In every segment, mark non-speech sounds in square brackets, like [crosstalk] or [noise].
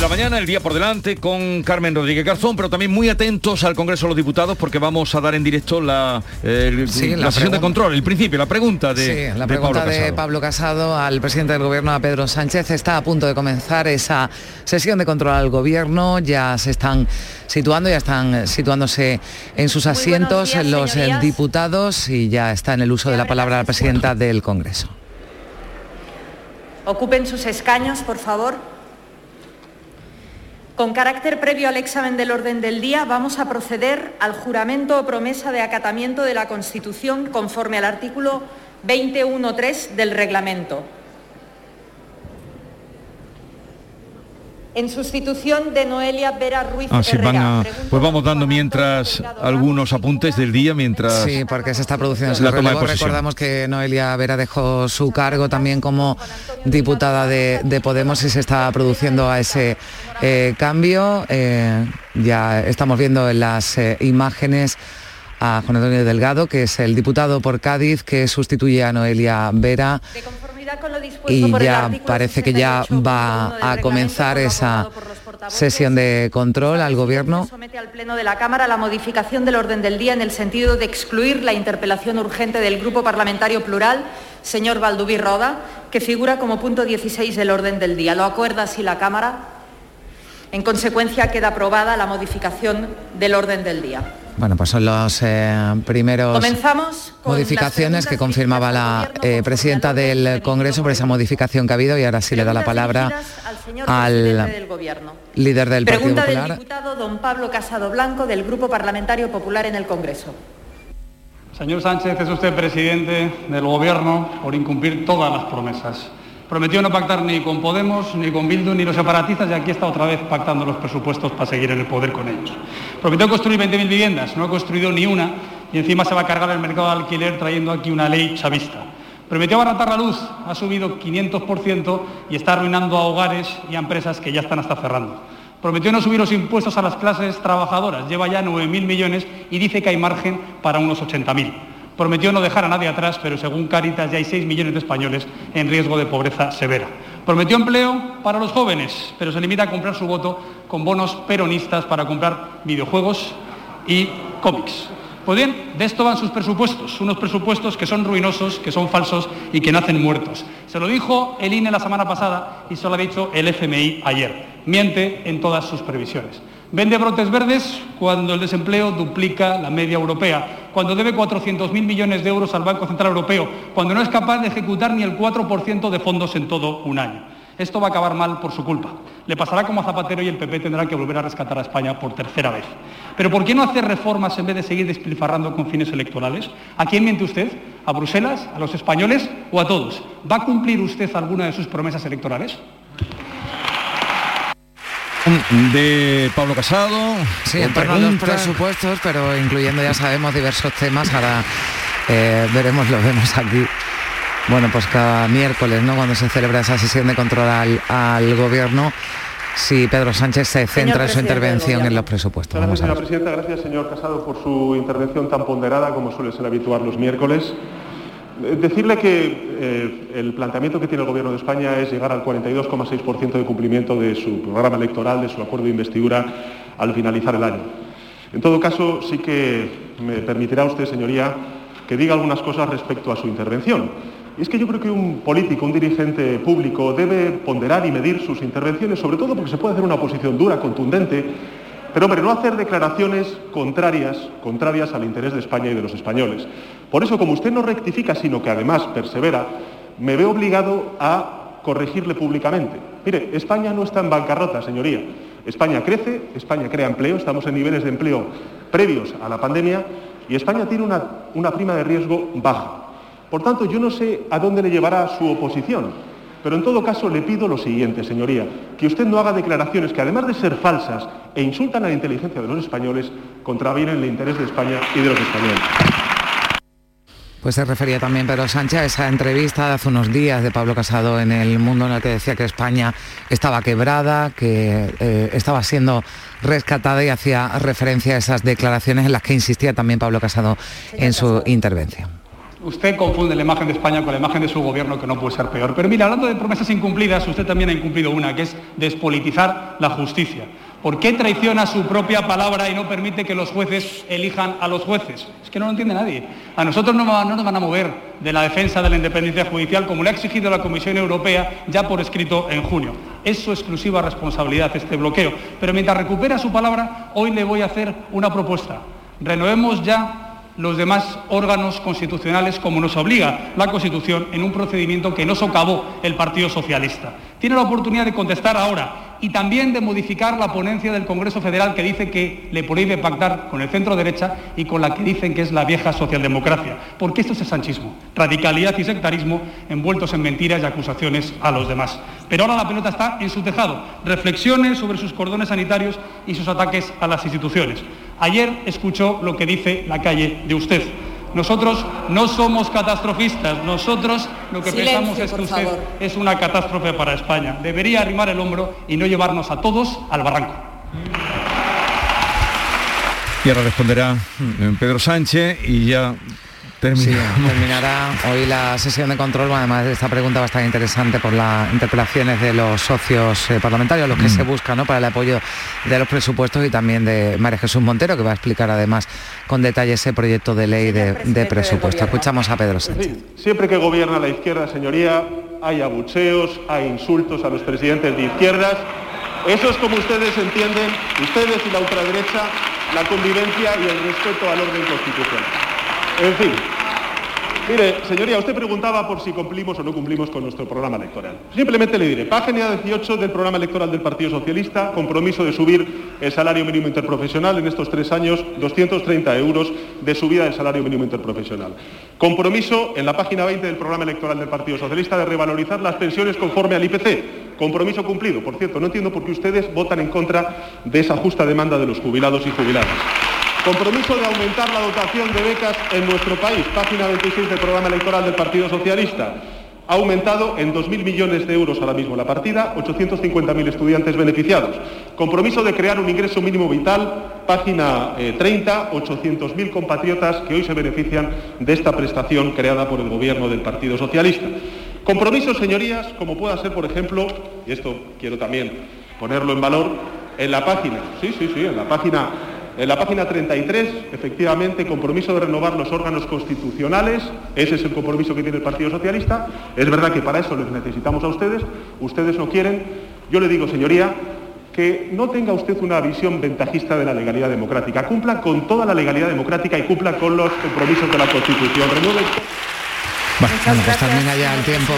de la mañana, el día por delante con Carmen Rodríguez Garzón, pero también muy atentos al Congreso de los Diputados porque vamos a dar en directo la, eh, la, sesión de control, el principio, la pregunta de, sí, la pregunta de Pablo Casado al presidente del Gobierno, a Pedro Sánchez. Está a punto de comenzar esa sesión de control al Gobierno. Ya se están situando, ya están situándose en sus asientos los eh, diputados y ya está en el uso de la palabra la presidenta del Congreso. Ocupen sus escaños, por favor. Con carácter previo al examen del orden del día, vamos a proceder al juramento o promesa de acatamiento de la Constitución conforme al artículo 21.3 del reglamento. En sustitución de Noelia Vera Ruiz Así ah, pues vamos dando mientras algunos apuntes del día mientras sí porque se está produciendo ese relevo. recordamos que Noelia Vera dejó su cargo también como diputada de, Podemos y se está produciendo a ese eh, cambio. Eh, ya estamos viendo en las eh, imágenes a Juan Antonio Delgado, que es el diputado por Cádiz, que sustituye a Noelia Vera y ya parece que ya va a comenzar esa sesión de control al gobierno. Somete al pleno de la Cámara la modificación del orden del día en el sentido de excluir la interpelación urgente del Grupo Parlamentario Plural, señor Balduví Roda, que figura como punto 16 del orden del día. ¿Lo acuerda así la Cámara? En consecuencia, queda aprobada la modificación del orden del día. Bueno, pues son los eh, primeros modificaciones que confirmaba la eh, presidenta del Congreso por esa modificación que ha habido y ahora sí le da la palabra al, líder del Partido Popular. del diputado don Pablo Casado Blanco del Grupo Parlamentario Popular en el Congreso. Señor Sánchez, es usted presidente del Gobierno por incumplir todas las promesas. Prometió no pactar ni con Podemos, ni con Bildu, ni los separatistas y aquí está otra vez pactando los presupuestos para seguir en el poder con ellos. Prometió construir 20.000 viviendas, no ha construido ni una y encima se va a cargar el mercado de alquiler trayendo aquí una ley chavista. Prometió abaratar la luz, ha subido 500% y está arruinando a hogares y a empresas que ya están hasta cerrando. Prometió no subir los impuestos a las clases trabajadoras, lleva ya 9.000 millones y dice que hay margen para unos 80.000. Prometió no dejar a nadie atrás, pero según Caritas ya hay 6 millones de españoles en riesgo de pobreza severa. Prometió empleo para los jóvenes, pero se limita a comprar su voto con bonos peronistas para comprar videojuegos y cómics. Pues bien, de esto van sus presupuestos, unos presupuestos que son ruinosos, que son falsos y que nacen muertos. Se lo dijo el INE la semana pasada y se lo ha dicho el FMI ayer. Miente en todas sus previsiones. Vende brotes verdes cuando el desempleo duplica la media europea, cuando debe 400.000 millones de euros al Banco Central Europeo, cuando no es capaz de ejecutar ni el 4% de fondos en todo un año. Esto va a acabar mal por su culpa. Le pasará como a Zapatero y el PP tendrá que volver a rescatar a España por tercera vez. Pero ¿por qué no hacer reformas en vez de seguir despilfarrando con fines electorales? ¿A quién miente usted? ¿A Bruselas? ¿A los españoles? ¿O a todos? ¿Va a cumplir usted alguna de sus promesas electorales? De Pablo Casado. Sí, en torno a los presupuestos, pero incluyendo, ya sabemos, diversos temas. Ahora eh, veremos, lo vemos aquí. Bueno, pues cada miércoles, ¿no? Cuando se celebra esa sesión de control al, gobierno, si Pedro Sánchez se centra en su intervención en los presupuestos. Gracias, señora presidenta. Gracias, señor Casado, por su intervención tan ponderada como suele ser habitual los miércoles. Decirle que eh, el planteamiento que tiene el Gobierno de España es llegar al 42,6% de cumplimiento de su programa electoral, de su acuerdo de investidura al finalizar el año. En todo caso, sí que me permitirá usted, señoría, que diga algunas cosas respecto a su intervención. Y es que yo creo que un político, un dirigente público, debe ponderar y medir sus intervenciones, sobre todo porque se puede hacer una posición dura, contundente, pero hombre, no hacer declaraciones contrarias, contrarias al interés de España y de los españoles. Por eso, como usted no rectifica, sino que además persevera, me veo obligado a corregirle públicamente. Mire, España no está en bancarrota, señoría. España crece, España crea empleo, estamos en niveles de empleo previos a la pandemia y España tiene una, una prima de riesgo baja. Por tanto, yo no sé a dónde le llevará su oposición, pero en todo caso le pido lo siguiente, señoría, que usted no haga declaraciones que además de ser falsas e insultan a la inteligencia de los españoles, contravienen el interés de España y de los españoles. Pues se refería también Pedro Sánchez a esa entrevista de hace unos días de Pablo Casado en El Mundo en la que decía que España estaba quebrada, que eh, estaba siendo rescatada y hacía referencia a esas declaraciones en las que insistía también Pablo Casado en su intervención. Usted confunde la imagen de España con la imagen de su gobierno, que no puede ser peor. Pero mira, hablando de promesas incumplidas, usted también ha incumplido una, que es despolitizar la justicia. ¿Por qué traiciona su propia palabra y no permite que los jueces elijan a los jueces? Es que no lo entiende nadie. A nosotros no, nos van a mover de la defensa de la independencia judicial como le ha exigido la Comisión Europea ya por escrito en junio. Es su exclusiva responsabilidad este bloqueo. Pero mientras recupera su palabra, hoy le voy a hacer una propuesta. Renovemos ya los demás órganos constitucionales como nos obliga la Constitución en un procedimiento que no socavó el Partido Socialista. Tiene la oportunidad de contestar ahora y también de modificar la ponencia del Congreso Federal que dice que le prohíbe pactar con el centro derecha y con la que dicen que es la vieja socialdemocracia. Porque esto es el sanchismo, radicalidad y sectarismo envueltos en mentiras y acusaciones a los demás. Pero ahora la pelota está en su tejado. Reflexiones sobre sus cordones sanitarios y sus ataques a las instituciones. Ayer escuchó lo que dice la calle de usted. Nosotros no somos catastrofistas, nosotros lo que pensamos es que usted es una catástrofe para España. Debería arrimar el hombro y no llevarnos a todos al barranco. Y ahora responderá eh, Pedro Sánchez y ya terminará hoy la sesión de control, además de esta pregunta bastante interesante por las interpelaciones de los socios eh, parlamentarios, los que mm. se buscan ¿no? para el apoyo de los presupuestos y también de María Jesús Montero, que va a explicar además con detalle ese proyecto de ley de, de presupuesto. Escuchamos a Pedro Sánchez. siempre que gobierna la izquierda, señoría, hay abucheos, hay insultos a los presidentes de izquierdas. Eso es como ustedes entienden, ustedes y la ultraderecha, la convivencia y el respeto al orden constitucional. En fin, Mire, señoría, usted preguntaba por si cumplimos o no cumplimos con nuestro programa electoral. Simplemente le diré, página 18 del programa electoral del Partido Socialista, compromiso de subir el salario mínimo interprofesional en estos tres años, 230 euros de subida del salario mínimo interprofesional. Compromiso en la página 20 del programa electoral del Partido Socialista de revalorizar las pensiones conforme al IPC. Compromiso cumplido. Por cierto, no entiendo por qué ustedes votan en contra de esa justa demanda de los jubilados y jubiladas. Compromiso de aumentar la dotación de becas en nuestro país. Página 26 del programa electoral del Partido Socialista. Ha aumentado en 2.000 millones de euros ahora mismo la partida, 850.000 estudiantes beneficiados. Compromiso de crear un ingreso mínimo vital, página 30, eh, 800.000 compatriotas que hoy se benefician de esta prestación creada por el Gobierno del Partido Socialista. Compromisos, señorías, como pueda ser, por ejemplo, y esto quiero también ponerlo en valor, en la página, sí, sí, sí, en la página en la página 33, efectivamente, compromiso de renovar los órganos constitucionales, ese es el compromiso que tiene el Partido Socialista. Es verdad que para eso les necesitamos a ustedes, ustedes no quieren. Yo le digo, señoría, que no tenga usted una visión ventajista de la legalidad democrática, cumpla con toda la legalidad democrática y cumpla con los compromisos de la Constitución. Bueno, pues termina ya el tiempo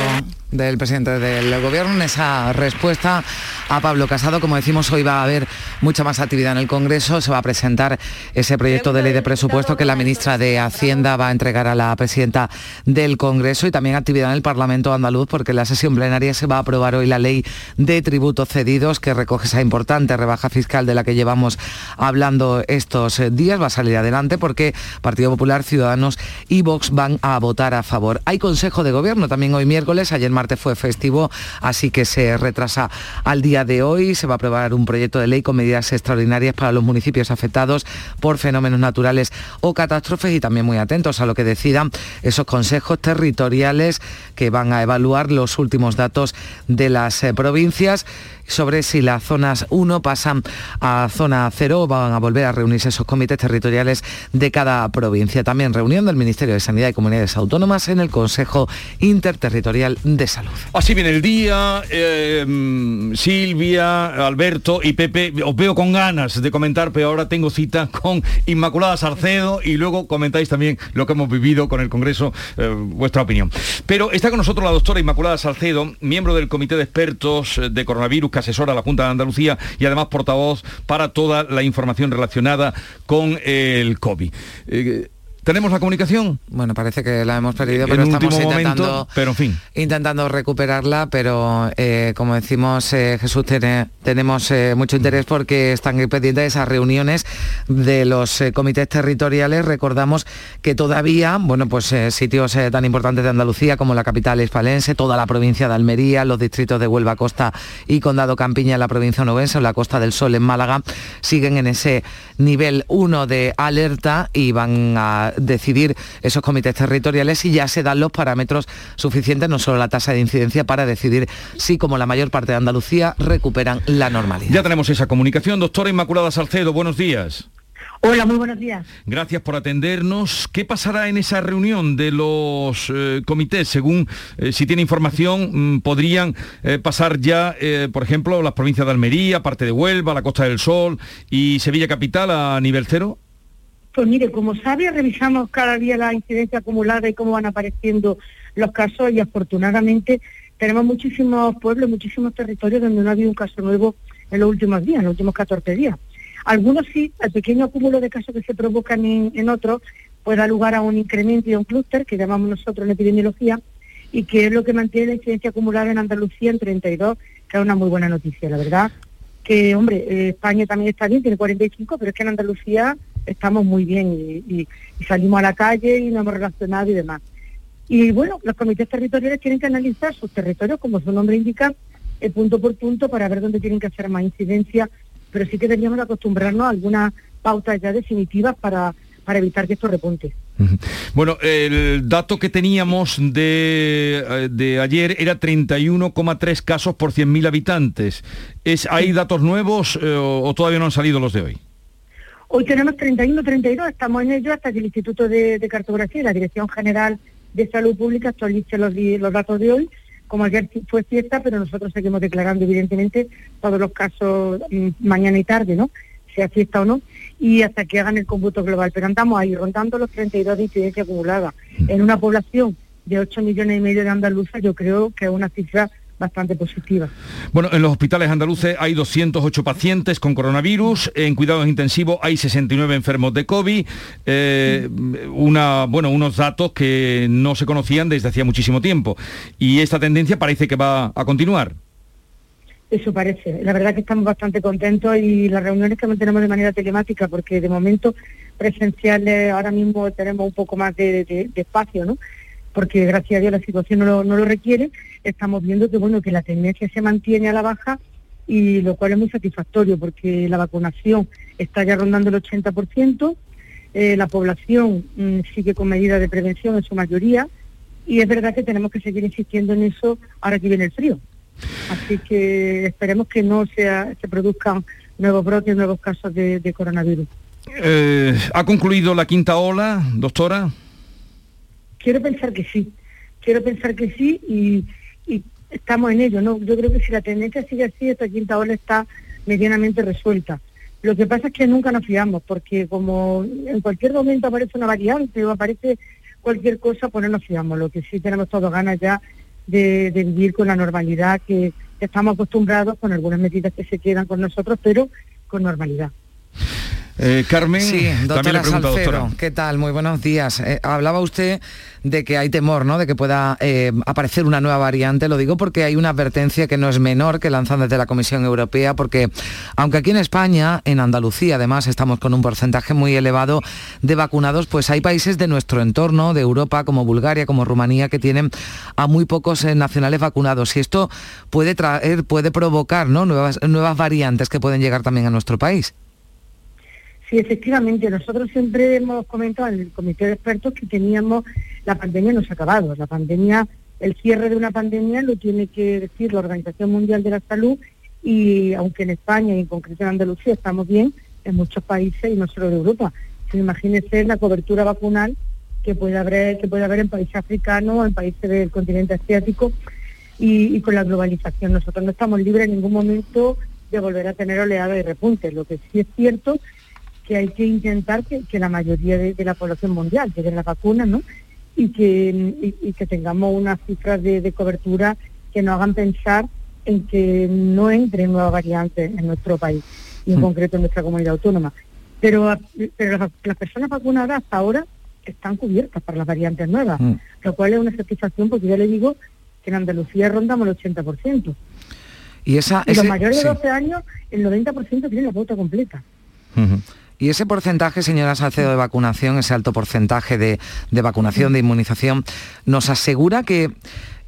del presidente del gobierno en esa respuesta a Pablo Casado. Como decimos, hoy va a haber mucha más actividad en el Congreso. Se va a presentar ese proyecto de ley de presupuesto que la ministra de Hacienda va a entregar a la presidenta del Congreso y también actividad en el Parlamento andaluz porque en la sesión plenaria se va a aprobar hoy la ley de tributos cedidos que recoge esa importante rebaja fiscal de la que llevamos hablando estos días. Va a salir adelante porque Partido Popular, Ciudadanos y Vox van a votar a favor. Hay Consejo de Gobierno también hoy miércoles. Ayer martes fue festivo, así que se retrasa al día de hoy. Se va a aprobar un proyecto de ley con medidas extraordinarias para los municipios afectados por fenómenos naturales o catástrofes y también muy atentos a lo que decidan esos consejos territoriales que van a evaluar los últimos datos de las eh, provincias sobre si las zonas 1 pasan a zona 0 o van a volver a reunirse esos comités territoriales de cada provincia. También reunión del Ministerio de Sanidad y Comunidades Autónomas en el Consejo Interterritorial de Salud. Así viene el día, eh, Silvia, Alberto y Pepe, os veo con ganas de comentar, pero ahora tengo cita con Inmaculada Sarcedo y luego comentáis también lo que hemos vivido con el Congreso, eh, vuestra opinión. Pero está con nosotros la doctora Inmaculada Salcedo, miembro del Comité de Expertos de Coronavirus que asesora a la Junta de Andalucía y además portavoz para toda la información relacionada con el COVID. Eh, ¿Tenemos la comunicación? Bueno, parece que la hemos perdido, pero estamos intentando, pero en fin. intentando recuperarla, pero eh, como decimos, eh, Jesús, tiene, tenemos eh, mucho interés porque están pendientes esas reuniones de los comités territoriales. Recordamos que todavía, bueno, pues sitios tan importantes de Andalucía como la capital hispalense, toda la provincia de Almería, los distritos de Huelva, Costa y Condado Campiña en la provincia onubense, o la Costa del Sol en Málaga, siguen en ese nivel 1 de alerta y van a a decidir esos comités territoriales y ya se dan los parámetros suficientes, no solo la tasa de incidencia, para decidir si, como la mayor parte de Andalucía, recuperan la normalidad. Ya tenemos esa comunicación. Doctora Inmaculada Salcedo, buenos días. Hola, muy buenos días. Gracias por atendernos. ¿Qué pasará en esa reunión de los eh, comités? Según eh, si tiene información, mm, podrían eh, pasar ya, por ejemplo, las provincias de Almería, parte de Huelva, la Costa del Sol y Sevilla Capital a nivel cero. Pues mire, como sabe, revisamos cada día la incidencia acumulada y cómo van apareciendo los casos y afortunadamente tenemos muchísimos pueblos, muchísimos territorios donde no ha habido un caso nuevo en los últimos días, en los últimos 14 días. Algunos sí, el pequeño acúmulo de casos que se provocan en, otros puede dar lugar a un incremento y a un clúster que llamamos nosotros en epidemiología y que es lo que mantiene la incidencia acumulada en Andalucía en 32, que es una muy buena noticia, la verdad. Que, hombre, eh, España también está bien, tiene 45, pero es que en Andalucía estamos muy bien y, salimos a la calle y nos hemos relacionado y demás. Y bueno, los comités territoriales tienen que analizar sus territorios, como su nombre indica, eh, punto por punto para ver dónde tienen que hacer más incidencia pero sí que deberíamos acostumbrarnos a algunas pautas ya definitivas para, para evitar que esto repunte. Bueno, el dato que teníamos de, eh, de ayer era 31,3 casos por 100.000 habitantes. ¿Es, ¿Hay datos nuevos eh, o todavía no han salido los de hoy? Hoy tenemos 31, 32, estamos en ello hasta que el Instituto de, Cartografía y la Dirección General de Salud Pública actualice los, los datos de hoy como ayer fue fiesta, pero nosotros seguimos declarando evidentemente todos los casos mm, mañana y tarde, ¿no? Sea fiesta o no, y hasta que hagan el cómputo global. Pero andamos ahí, rondando los 32 de incidencia acumulada. En una población de 8 millones y medio de andaluzas, yo creo que es una cifra bastante positiva. Bueno, en los hospitales andaluces hay 208 pacientes con coronavirus, en cuidados intensivos hay 69 enfermos de COVID, eh, una, bueno, unos datos que no se conocían desde hacía muchísimo tiempo. Y esta tendencia parece que va a continuar. Eso parece. La verdad que estamos bastante contentos y las reuniones que mantenemos de manera telemática, porque de momento presenciales ahora mismo tenemos un poco más de espacio, ¿no? Porque gracias a Dios la situación no lo, requiere, estamos viendo que bueno que la tendencia se mantiene a la baja y lo cual es muy satisfactorio porque la vacunación está ya rondando el 80%, eh, la población mm, sigue con medidas de prevención en su mayoría y es verdad que tenemos que seguir insistiendo en eso ahora que viene el frío. Así que esperemos que no sea, se produzcan nuevos brotes, nuevos casos de, coronavirus. Eh, ¿Ha concluido la quinta ola, doctora? Quiero pensar que sí, quiero pensar que sí y, estamos en ello, ¿no? Yo creo que si la tendencia sigue así, esta quinta ola está medianamente resuelta. Lo que pasa es que nunca nos fiamos, porque como en cualquier momento aparece una variante o aparece cualquier cosa, pues no nos fiamos. Lo que sí tenemos todos ganas ya de, vivir con la normalidad que, estamos acostumbrados, con algunas medidas que se quedan con nosotros, pero con normalidad. Eh, Carmen, sí, doctora Salcedo, ¿qué tal? Muy buenos días. Eh, hablaba usted de que hay temor, ¿no? De que pueda eh, aparecer una nueva variante. Lo digo porque hay una advertencia que no es menor que lanzan desde la Comisión Europea, porque aunque aquí en España, en Andalucía, además, estamos con un porcentaje muy elevado de vacunados, pues hay países de nuestro entorno, de Europa, como Bulgaria, como Rumanía, que tienen a muy pocos nacionales vacunados. Y esto puede traer, puede provocar, ¿no? Nuevas, nuevas variantes que pueden llegar también a nuestro país. Sí, efectivamente, nosotros siempre hemos comentado en el comité de expertos que teníamos, la pandemia no se ha acabado, la pandemia, el cierre de una pandemia lo tiene que decir la Organización Mundial de la Salud y aunque en España y en concreto en Andalucía estamos bien, en muchos países y no solo de Europa. imagínese la cobertura vacunal que puede haber, que puede haber en países africanos, en países del continente asiático y, y con la globalización. Nosotros no estamos libres en ningún momento de volver a tener oleada y repunte. Lo que sí es cierto que hay que intentar que, la mayoría de, la población mundial llegue la vacuna, ¿no? Y que, y, que tengamos unas cifras de, cobertura que nos hagan pensar en que no entre nuevas variantes en nuestro país y en mm. concreto en nuestra comunidad autónoma. Pero, pero las, personas vacunadas hasta ahora están cubiertas para las variantes nuevas, mm. lo cual es una satisfacción porque ya le digo que en Andalucía rondamos el 80%. Y, esa, los mayores de 12 años, el 90% tienen la pauta completa. Y ese porcentaje, señora Salcedo, de vacunación, ese alto porcentaje de, vacunación, de inmunización, nos asegura que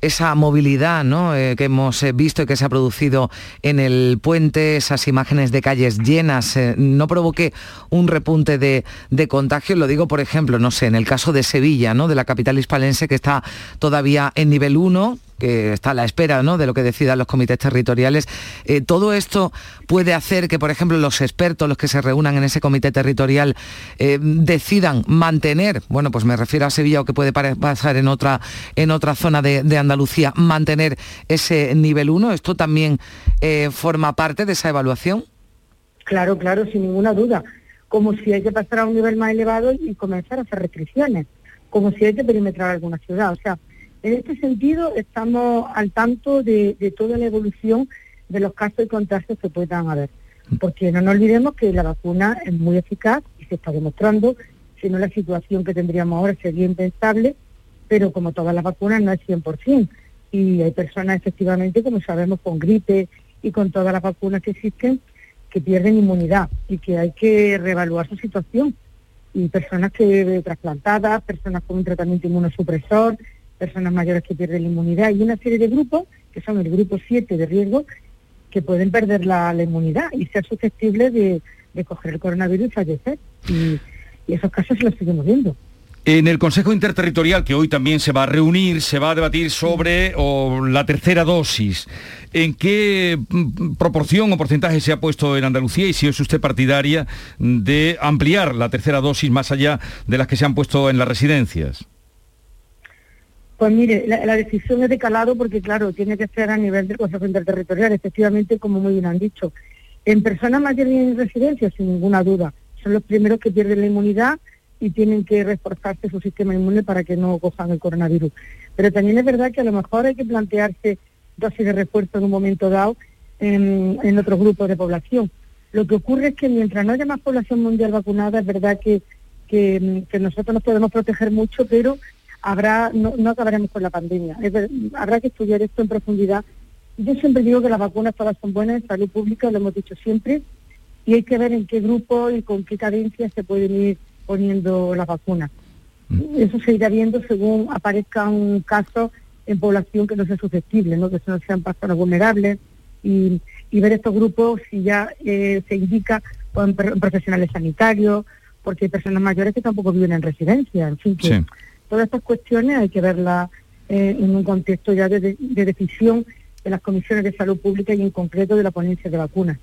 esa movilidad ¿no? Eh, que hemos eh, visto y que se ha producido en el puente, esas imágenes de calles llenas, eh, no provoque un repunte de, de. Lo digo, por ejemplo, no sé, en el caso de Sevilla, ¿no? de la capital hispalense, que está todavía en nivel 1, que está a la espera ¿no? de lo que decidan los comités territoriales. Eh, todo esto puede hacer que, por ejemplo, los expertos, los que se reúnan en ese comité territorial, eh, decidan mantener, bueno, pues me refiero a Sevilla o que puede pasar en otra, en otra zona de, Andalucía, mantener ese nivel 1. ¿Esto también eh, forma parte de esa evaluación? Claro, claro, sin ninguna duda. Como si hay que pasar a un nivel más elevado y comenzar a hacer restricciones, como si hay que perimetrar alguna ciudad. O sea, en este sentido, estamos al tanto de, toda la evolución de los casos y contagios que puedan haber. Porque no nos olvidemos que la vacuna es muy eficaz y se está demostrando, si no la situación que tendríamos ahora sería impensable, pero como todas las vacunas no es 100%. Y hay personas efectivamente, como sabemos, con gripe y con todas las vacunas que existen, que pierden inmunidad y que hay que reevaluar su situación. Y personas que trasplantadas, personas con un tratamiento inmunosupresor, personas mayores que pierden la inmunidad y una serie de grupos, que son el grupo 7 de riesgo, que pueden perder la, inmunidad y ser susceptibles de, coger el coronavirus y fallecer. Y, esos casos se los seguimos viendo. En el Consejo Interterritorial, que hoy también se va a reunir, se va a debatir sobre la tercera dosis. ¿En qué mm, proporción o porcentaje se ha puesto en Andalucía y si es usted partidaria de ampliar la tercera dosis más allá de las que se han puesto en las residencias? Pues mire, la, decisión es de calado porque, claro, tiene que ser a nivel del Consejo Interterritorial, efectivamente, como muy bien han dicho. En personas mayores y en residencias, sin ninguna duda, son los primeros que pierden la inmunidad y tienen que reforzarse su sistema inmune para que no cojan el coronavirus. Pero también es verdad que a lo mejor hay que plantearse dosis de refuerzo en un momento dado en, en otros grupos de población. Lo que ocurre es que mientras no haya más población mundial vacunada, es verdad que, que, que nosotros nos podemos proteger mucho, pero habrá no, no acabaremos con la pandemia. habrá que estudiar esto en profundidad. Yo siempre digo que las vacunas todas son buenas en salud pública, lo hemos dicho siempre, y hay que ver en qué grupo y con qué cadencia se pueden ir poniendo las vacunas. Mm. Eso se irá viendo según aparezca un caso en población que no sea susceptible, ¿no? que no sean personas vulnerables, y, ver estos grupos si ya eh, se indica con profesionales sanitarios, porque hay personas mayores que tampoco viven en residencia, en fin, que todas estas cuestiones hay que verlas eh, en un contexto ya de, decisión de las comisiones de salud pública y en concreto de la ponencia de vacunas.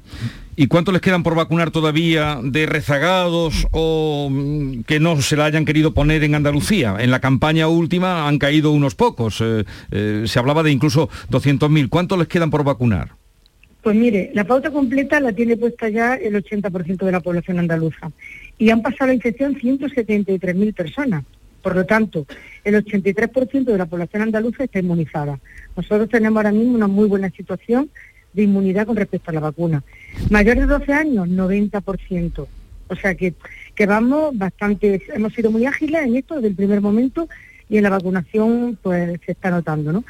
¿Y cuánto les quedan por vacunar todavía de rezagados o mm, que no se la hayan querido poner en Andalucía? En la campaña última han caído unos pocos, eh, eh, se hablaba de incluso 200.000. ¿Cuánto les quedan por vacunar? Pues mire, la pauta completa la tiene puesta ya el 80% de la población andaluza y han pasado la infección 173.000 personas. Por lo tanto, el 83% de la población andaluza está inmunizada. Nosotros tenemos ahora mismo una muy buena situación de inmunidad con respecto a la vacuna. Mayores de 12 años, 90%. O sea que, que vamos bastante, hemos sido muy ágiles en esto desde el primer momento y en la vacunación pues se está notando, ¿no?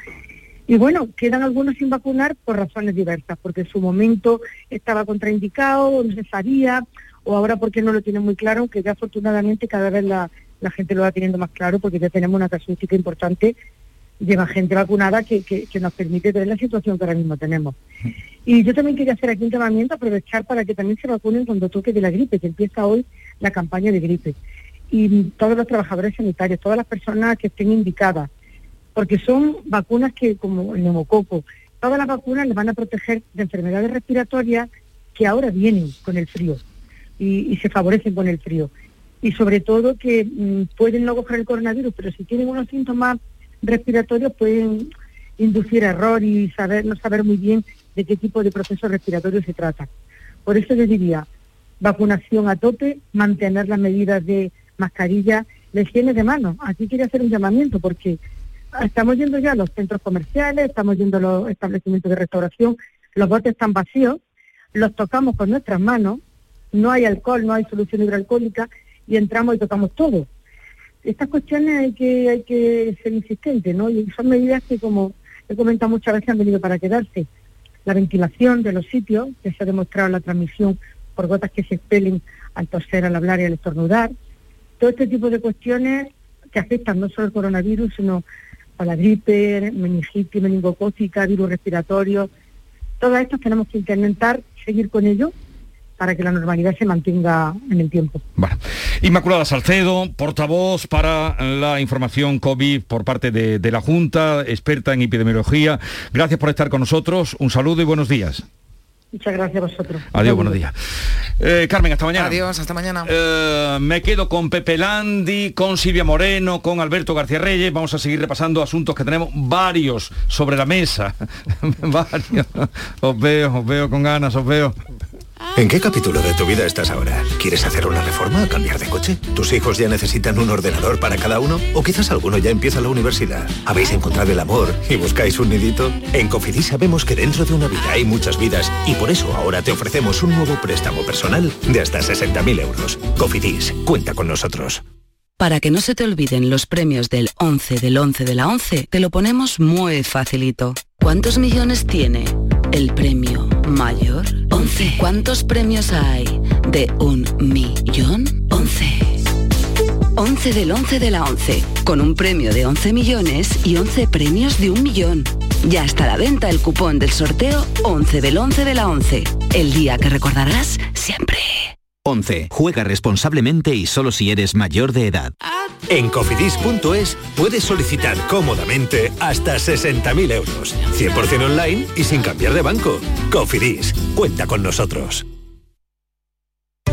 Y bueno, quedan algunos sin vacunar por razones diversas, porque en su momento estaba contraindicado, no se sabía, o ahora porque no lo tienen muy claro, aunque ya afortunadamente cada vez la, la gente lo va teniendo más claro porque ya tenemos una casuística importante de gente vacunada que, nos permite tener la situación que ahora mismo tenemos. Y yo también quería hacer aquí un llamamiento, aprovechar para que también se vacunen cuando toque de la gripe, que empieza hoy la campaña de gripe. Y todos los trabajadores sanitarios, todas las personas que estén indicadas, porque son vacunas que, como el neumococo, todas las vacunas les van a proteger de enfermedades respiratorias que ahora vienen con el frío y se favorecen con el frío y sobre todo que mm, pueden no coger el coronavirus, pero si tienen unos síntomas respiratorios pueden inducir error y saber no saber muy bien de qué tipo de proceso respiratorio se trata. Por eso les diría, vacunación a tope, mantener las medidas de mascarilla, la higiene de manos. Aquí quería hacer un llamamiento porque estamos yendo ya a los centros comerciales, estamos yendo a los establecimientos de restauración, los botes están vacíos, los tocamos con nuestras manos, no hay alcohol, no hay solución hidroalcohólica y entramos y tocamos todo. Estas cuestiones hay que, hay que ser insistentes, ¿no? Y son medidas que, como he comentado muchas veces, han venido para quedarse. La ventilación de los sitios, que se ha demostrado la transmisión por gotas que se expelen al toser, al hablar y al estornudar. Todo este tipo de cuestiones que afectan no solo el coronavirus, sino para la gripe, meningitis, meningocócica, virus respiratorio. Todas estas tenemos que intentar seguir con ello para que la normalidad se mantenga en el tiempo. Bueno, Inmaculada Salcedo, portavoz para la información COVID por parte de, la Junta, experta en epidemiología. Gracias por estar con nosotros. Un saludo y buenos días. Muchas gracias a vosotros. Adiós, buenos días. Eh, Carmen, hasta mañana. Adiós, hasta mañana. Eh, me quedo con Pepe Landi, con Silvia Moreno, con Alberto García Reyes. Vamos a seguir repasando asuntos que tenemos varios sobre la mesa. [laughs] varios. Os veo, os veo con ganas, os veo. ¿En qué capítulo de tu vida estás ahora? ¿Quieres hacer una reforma o cambiar de coche? ¿Tus hijos ya necesitan un ordenador para cada uno? ¿O quizás alguno ya empieza la universidad? ¿Habéis encontrado el amor y buscáis un nidito? En Cofidis sabemos que dentro de una vida hay muchas vidas y por eso ahora te ofrecemos un nuevo préstamo personal de hasta 60.000 euros. Cofidis, cuenta con nosotros. Para que no se te olviden los premios del 11 del 11 de la 11, te lo ponemos muy facilito. ¿Cuántos millones tiene el premio mayor? 11. ¿Cuántos premios hay de un millón? 11. 11 del 11 de la 11, con un premio de 11 millones y 11 premios de un millón. Ya está a la venta el cupón del sorteo 11 del 11 de la 11, el día que recordarás siempre. 11. Juega responsablemente y solo si eres mayor de edad. En cofidis.es puedes solicitar cómodamente hasta 60.000 euros. 100% online y sin cambiar de banco. Cofidis, cuenta con nosotros.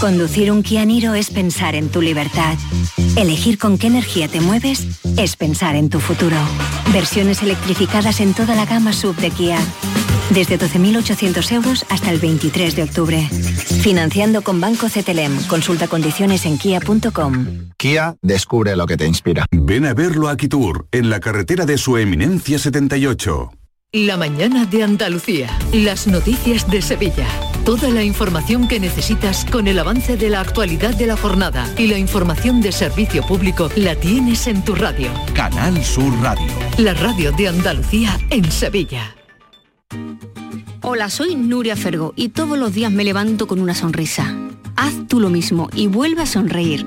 Conducir un Kia Niro es pensar en tu libertad. Elegir con qué energía te mueves es pensar en tu futuro. Versiones electrificadas en toda la gama sub de Kia. Desde 12.800 euros hasta el 23 de octubre. Financiando con Banco CTLM. Consulta condiciones en kia.com. Kia descubre lo que te inspira. Ven a verlo a Kitur, en la carretera de su eminencia 78. La mañana de Andalucía. Las noticias de Sevilla. Toda la información que necesitas con el avance de la actualidad de la jornada y la información de servicio público la tienes en tu radio. Canal Sur Radio. La radio de Andalucía en Sevilla. Hola, soy Nuria Fergo y todos los días me levanto con una sonrisa. Haz tú lo mismo y vuelve a sonreír.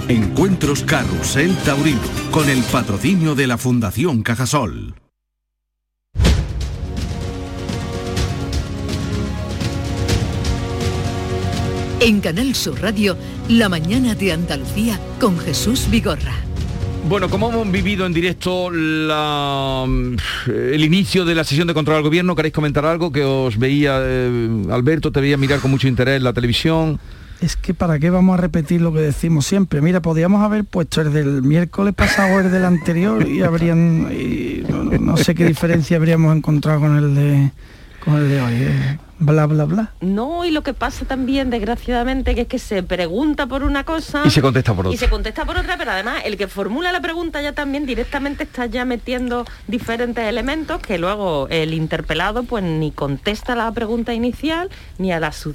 Encuentros Carrusel Taurino. Con el patrocinio de la Fundación Cajasol. En Canal Sur Radio, La mañana de Andalucía con Jesús Vigorra. Bueno, como hemos vivido en directo mm, el inicio de la sesión de control al gobierno, ¿queréis comentar algo que os veía, eh, Alberto, te veía mirar con mucho interés la televisión? Es que para qué vamos a repetir lo que decimos siempre. Mira, podríamos haber puesto el del miércoles pasado o el del anterior y [laughs] habrían, no, sé qué diferencia habríamos encontrado con el de, con el de hoy. ¿eh? Bla, bla, bla. No, y lo que pasa también, desgraciadamente, que es que se pregunta por una cosa... Y se contesta por otra. Y se contesta por otra, pero además el que formula la pregunta ya también directamente está ya metiendo diferentes elementos que luego el interpelado pues ni contesta la pregunta inicial ni a las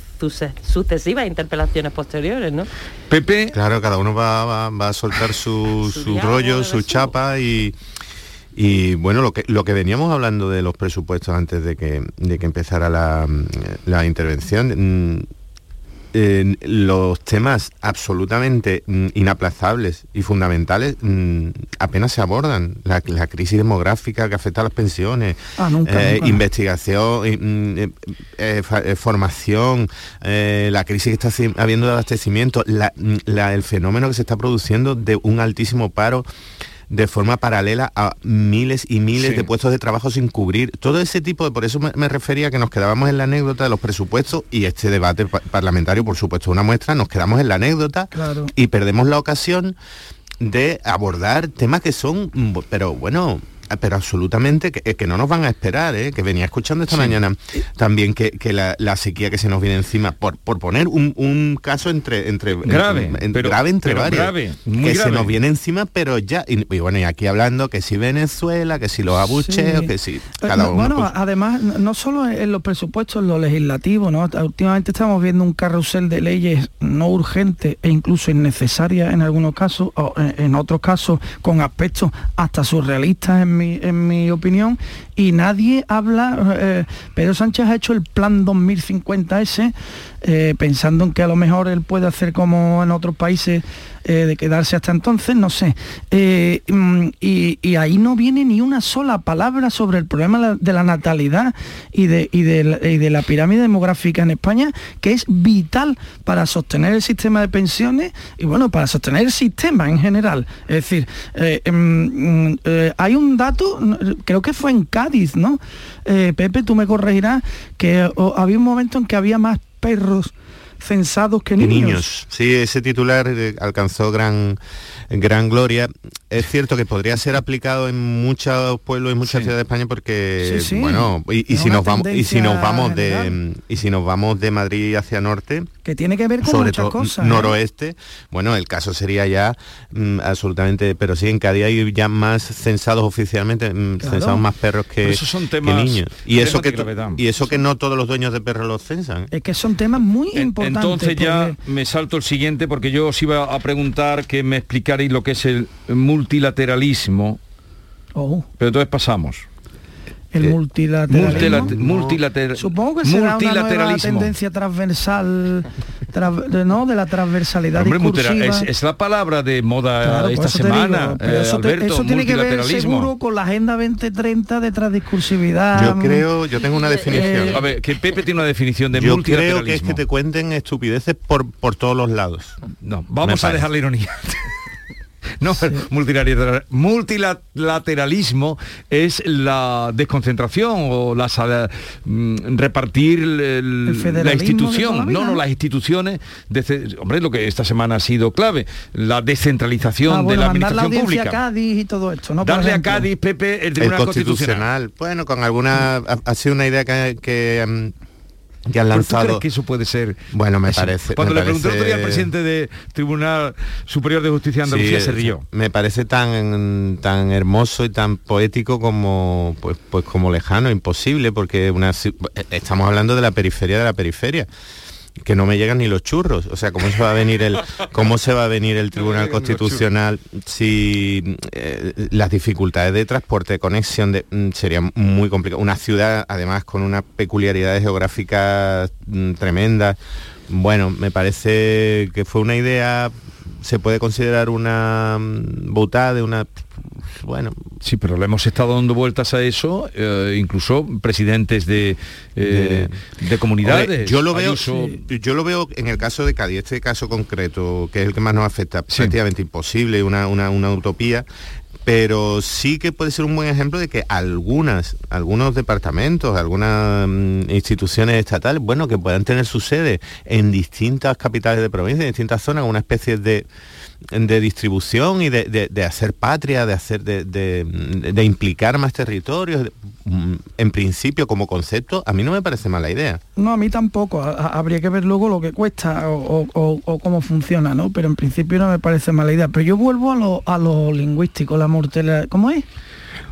sucesivas interpelaciones posteriores, ¿no? Pepe... Claro, cada uno va, a soltar su, su rollo, su chapa y y bueno, lo que, lo que veníamos hablando de los presupuestos antes de que, de que empezara la, la intervención, mm, los temas absolutamente mm, inaplazables y fundamentales mm, apenas se abordan. La, crisis demográfica que afecta a las pensiones, ah, eh, investigación, eh, formación, la crisis que está habiendo de abastecimiento, el fenómeno que se está produciendo de un altísimo paro de forma paralela a miles y miles de puestos de trabajo sin cubrir. Todo ese tipo de, por eso me, refería que nos quedábamos en la anécdota de los presupuestos y este debate parlamentario, por supuesto, una muestra, nos quedamos en la anécdota y perdemos la ocasión de abordar temas que son, pero bueno, pero absolutamente que, que, no nos van a esperar, ¿eh? que venía escuchando esta mañana también que, la, sequía que se nos viene encima, por, por poner un, caso entre, entre grave, grave entre varios, grave, que se nos viene encima, pero ya, y, bueno, y aquí hablando que si Venezuela, que si los abucheos, que si cada eh, uno. Bueno, además, no solo en los presupuestos, en lo legislativo, ¿no? Últimamente estamos viendo un carrusel de leyes no urgentes e incluso innecesarias en algunos casos, o en otros casos con aspectos hasta surrealistas en mi opinión, y nadie habla, eh, Pedro Sánchez ha hecho el plan 2050S, eh, pensando en que a lo mejor él puede hacer como en otros países, eh, de quedarse hasta entonces, no sé. Mm, y, ahí no viene ni una sola palabra sobre el problema de la natalidad y de, y de, la, pirámide demográfica en España, que es vital para sostener el sistema de pensiones y bueno, para sostener el sistema en general. Es decir, mm, mm, hay un dato, creo que fue en casa, ¿no? Eh, Pepe, tú me corregirás que había un momento en que había más perros censados que niños. niños. Sí, ese titular eh, alcanzó gran gran gloria. Es cierto que podría ser aplicado en muchos pueblos y muchas ciudades de España porque bueno, y, si nos vamos y si nos vamos de y si nos vamos de Madrid hacia norte, que tiene que ver con sobre todo cosas, ¿eh? noroeste, bueno, el caso sería ya mm, absolutamente, pero sí en cada día hay ya más censados oficialmente, mm, censados más perros que, son temas, niños. Y eso que y eso que no todos los dueños de perros los censan. Es que son temas muy importantes. Entonces ya me salto el siguiente porque yo os iba a preguntar que me explicara y lo que es el multilateralismo. Oh. Pero entonces pasamos. El multilateralismo. multilateral, Supongo que será una tendencia transversal ¿no? de la transversalidad es, la palabra de moda esta semana, eh, eso, tiene que ver seguro con la Agenda 2030 de transdiscursividad. Yo creo, yo tengo una definición. a ver, que Pepe tiene una definición de yo creo que es que te cuenten estupideces por, por todos los lados. No, vamos a dejar la ironía. [laughs] No, multilateralismo es la desconcentración o la mm, repartir la institución, no, no, las instituciones, hombre, lo que esta semana ha sido clave, la descentralización ah, de la administración la pública. A Cádiz y todo esto, ¿no? Darle a Cádiz, Pepe, el Tribunal constitucional. Bueno, con alguna ha, sido una idea que, que mm, que han lanzado. que eso puede ser? Bueno, me parece. Cuando le preguntó el al presidente de Tribunal Superior de Justicia de Andalucía se rió. Me parece tan tan hermoso y tan poético como pues pues como lejano, imposible, porque una estamos hablando de la periferia de la periferia que no me llegan ni los churros. O sea, ¿cómo se va a venir el, cómo se va a venir el Tribunal Constitucional si eh, las dificultades de transporte, de conexión, de, mm, sería muy complicado? Una ciudad, además, con una peculiaridad geográfica mm, tremenda. Bueno, me parece que fue una idea, se puede considerar una mm, botada de una bueno. Sí, pero le hemos estado dando vueltas a eso, eh, incluso presidentes de, eh, de, comunidades. yo lo veo, yo lo veo en el caso de Cádiz, este caso concreto, que es el que más nos afecta, prácticamente imposible, una, una, una utopía pero sí que puede ser un buen ejemplo de que algunas, algunos departamentos, algunas mm, instituciones estatales, bueno, que puedan tener su sede en distintas capitales de provincia, en distintas zonas, una especie de de distribución y de, hacer patria, de hacer de, implicar más territorios, mm, en principio como concepto, a mí no me parece mala idea. No, a mí tampoco. habría que ver luego lo que cuesta o, cómo funciona, ¿no? Pero en principio no me parece mala idea. Pero yo vuelvo a lo, a lo lingüístico, la mortela, ¿cómo es?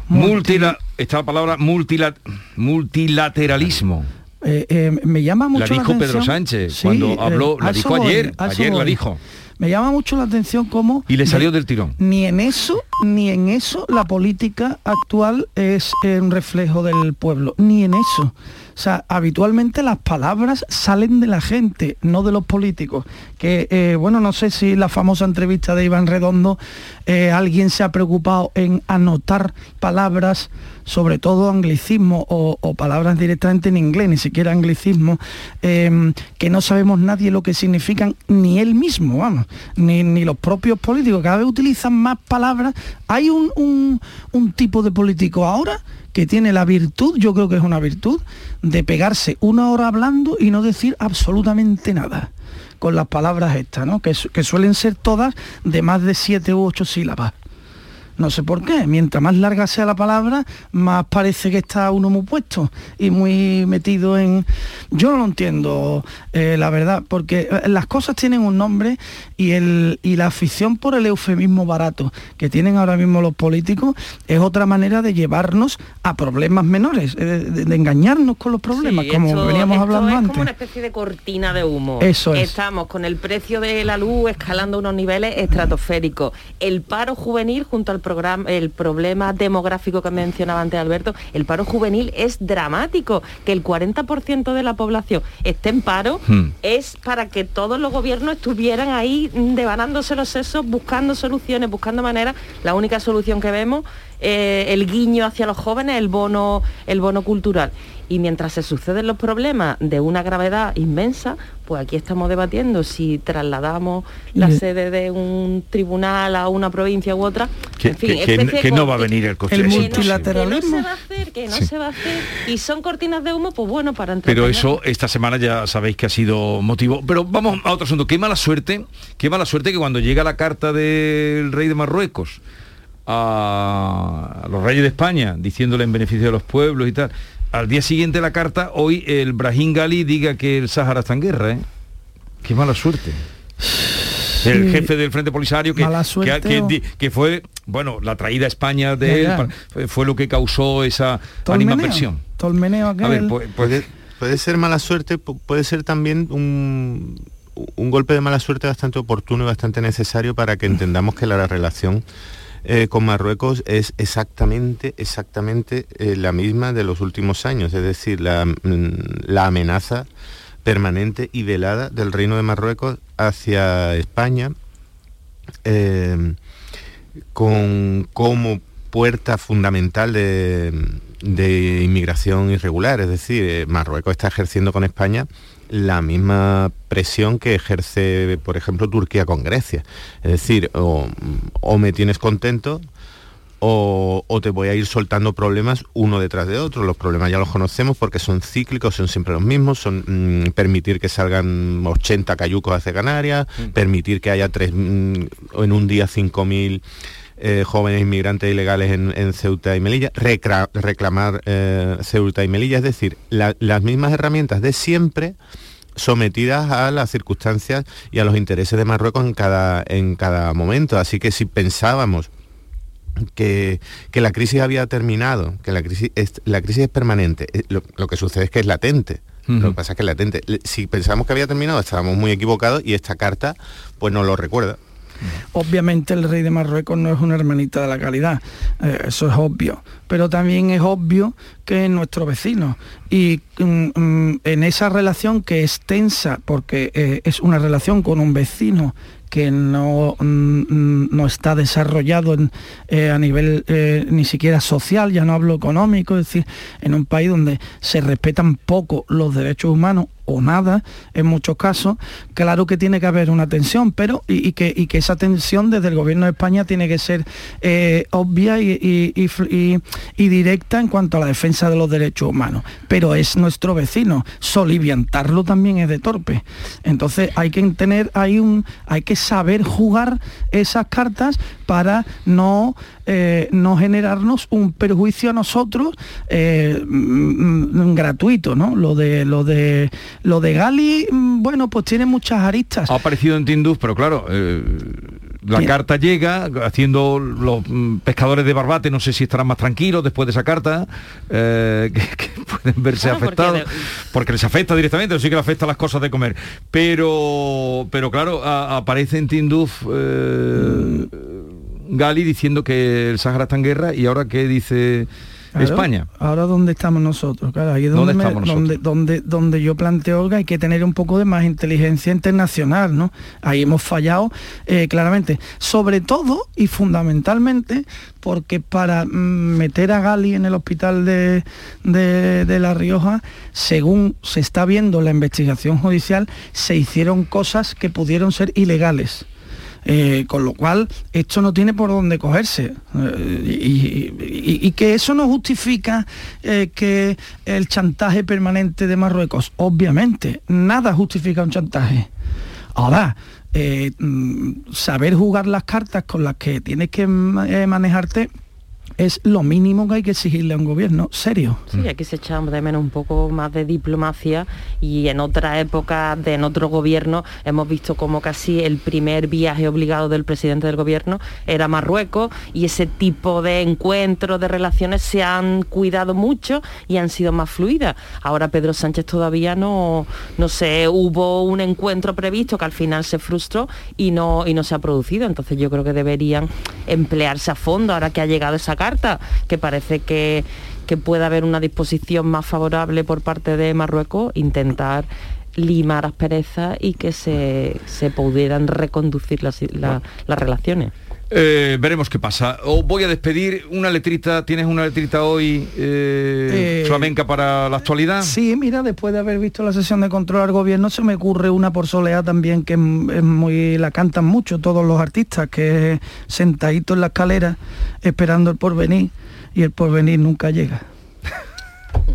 Multila, esta palabra multilateralismo. Eh, eh, me llama mucho la dijo Pedro Sánchez cuando habló, la dijo ayer, ayer la dijo me llama mucho la atención cómo... Y le salió del tirón. Ni en eso, ni en eso la política actual es un reflejo del pueblo, ni en eso. O sea, habitualmente las palabras salen de la gente, no de los políticos. Que, eh, bueno, no sé si la famosa entrevista de Iván Redondo, eh, alguien se ha preocupado en anotar palabras sobre todo anglicismo o, palabras directamente en inglés, ni siquiera anglicismo, em, que no sabemos nadie lo que significan, ni él mismo, vamos, ni, los propios políticos, cada vez utilizan más palabras. Hay un, un tipo de político ahora que tiene la virtud, yo creo que es una virtud, de pegarse una hora hablando y no decir absolutamente nada con las palabras estas, ¿no? que, que suelen ser todas de más de siete u ocho sílabas. No sé por qué. Mientras más larga sea la palabra, más parece que está uno muy puesto y muy metido en... Yo no lo entiendo, eh, la verdad, porque eh, las cosas tienen un nombre y, el, y la afición por el eufemismo barato que tienen ahora mismo los políticos es otra manera de llevarnos a problemas menores, eh, de, engañarnos con los problemas, como veníamos hablando es como una especie de cortina de humo. Eso es. Estamos con el precio de la luz escalando unos niveles estratosféricos. El paro juvenil junto al programa, el problema demográfico que mencionaba antes Alberto, el paro juvenil es dramático. Que el 40% de la población esté en paro hmm. es para que todos los gobiernos estuvieran ahí devanándose los sesos, buscando soluciones, buscando maneras. La única solución que vemos, eh, el guiño hacia los jóvenes, el bono, el bono cultural y mientras se suceden los problemas de una gravedad inmensa, pues aquí estamos debatiendo si trasladamos la sede de un tribunal a una provincia u otra. Que, que, no va a venir el coche. El multilateralismo. Que no se va a hacer, que no se va a hacer. Y son cortinas de humo, pues bueno, para entender. Pero eso esta semana ya sabéis que ha sido motivo. Pero vamos a otro asunto. Qué mala suerte, qué mala suerte que cuando llega la carta del rey de Marruecos a los reyes de España, diciéndole en beneficio de los pueblos y tal, al día siguiente de la carta, hoy el Brahim Gali diga que el Sáhara está en guerra, ¿eh? Qué mala suerte. El jefe del Frente Polisario que, que, fue, bueno, la traída a España de él, fue lo que causó esa animación. puede, puede ser mala suerte, puede ser también un, un golpe de mala suerte bastante oportuno y bastante necesario para que entendamos que la relación eh, con Marruecos es exactamente, exactamente eh, la misma de los últimos años, es decir, la, mm, amenaza permanente y velada del Reino de Marruecos hacia España, eh, con como puerta fundamental de, de, inmigración irregular, es decir, Marruecos está ejerciendo con España la misma presión que ejerce, por ejemplo, Turquía con Grecia. Es decir, o, me tienes contento o, te voy a ir soltando problemas uno detrás de otro. Los problemas ya los conocemos porque son cíclicos, son siempre los mismos, son mm, permitir que salgan 80 cayucos hacia Canarias, mm. permitir que haya tres, mm, en un día 5.000 eh, jóvenes inmigrantes ilegales en, Ceuta y Melilla, reclamar eh, Ceuta y Melilla, es decir, las mismas herramientas de siempre sometidas a las circunstancias y a los intereses de Marruecos en cada, en cada momento. Así que si pensábamos que, la crisis había terminado, que la crisis es, la crisis es permanente, eh, lo, que sucede es que es latente. Lo que pasa es que es latente. Si pensamos que había terminado, estábamos muy equivocados y esta carta pues nos lo recuerda. Obviamente el rey de Marruecos no es una hermanita de la calidad, eh, eso es obvio, pero también es obvio que es nuestro vecino. Y mm, mm, en esa relación que es tensa, porque eh, es una relación con un vecino que no, mm, no está desarrollado eh, a nivel ni siquiera social, ya no hablo económico, es decir, en un país donde se respetan poco los derechos humanos o nada en muchos casos, claro que tiene que haber una tensión, pero y, que, y que, esa tensión desde el gobierno de España tiene que ser eh, obvia y, y, directa en cuanto a la defensa de los derechos humanos. Pero es nuestro vecino, soliviantarlo también es de torpe. Entonces hay que tener, hay un, hay que saber jugar esas cartas para no, eh, no generarnos un perjuicio a nosotros eh, mm, mm, gratuito, ¿no? Lo de lo de lo de Gali, mm, bueno, pues tiene muchas aristas. Ha aparecido en Tinduf, pero claro, eh, la carta llega haciendo los pescadores de Barbate, no sé si estarán más tranquilos después de esa carta, [laughs] que, pueden verse afectados, porque, les afecta directamente, sí que le afecta las cosas de comer. Pero, pero claro, aparece en Tinduf Gali diciendo que el Sahara está en guerra y ahora qué dice España. Ahora dónde estamos nosotros, claro, ahí es donde, donde, donde, yo planteo, Olga, hay que tener un poco de más inteligencia internacional, ¿no? Ahí hemos fallado eh, claramente, sobre todo y fundamentalmente porque para mm, meter a Gali en el hospital de, de, La Rioja, según se está viendo la investigación judicial, se hicieron cosas que pudieron ser ilegales eh, con lo cual, esto no tiene por dónde cogerse. Eh, y, que eso no justifica eh, que el chantaje permanente de Marruecos. Obviamente, nada justifica un chantaje. Ahora, mm, saber jugar las cartas con las que tienes que manejarte es lo mínimo que hay que exigirle a un gobierno serio. Sí, aquí se echamos de menos un poco más de diplomacia y en otra época, de, en otro gobierno, hemos visto como casi el primer viaje obligado del presidente del gobierno era Marruecos y ese tipo de encuentros, de relaciones se han cuidado mucho y han sido más fluidas. Ahora Pedro Sánchez todavía no, no sé, hubo un encuentro previsto que al final se frustró y no, y no se ha producido. Entonces yo creo que deberían emplearse a fondo ahora que ha llegado esa carta, que parece que, que pueda haber una disposición más favorable por parte de Marruecos, intentar limar asperezas y que se, se pudieran reconducir las, las relaciones. Eh, veremos qué pasa. Os voy a despedir una letrita. ¿Tienes una letrita hoy eh, eh, flamenca para la actualidad? Sí, mira, después de haber visto la sesión de control al gobierno, se me ocurre una por soleá también que es muy la cantan mucho todos los artistas, que es sentadito en la escalera esperando el porvenir y el porvenir nunca llega. [laughs]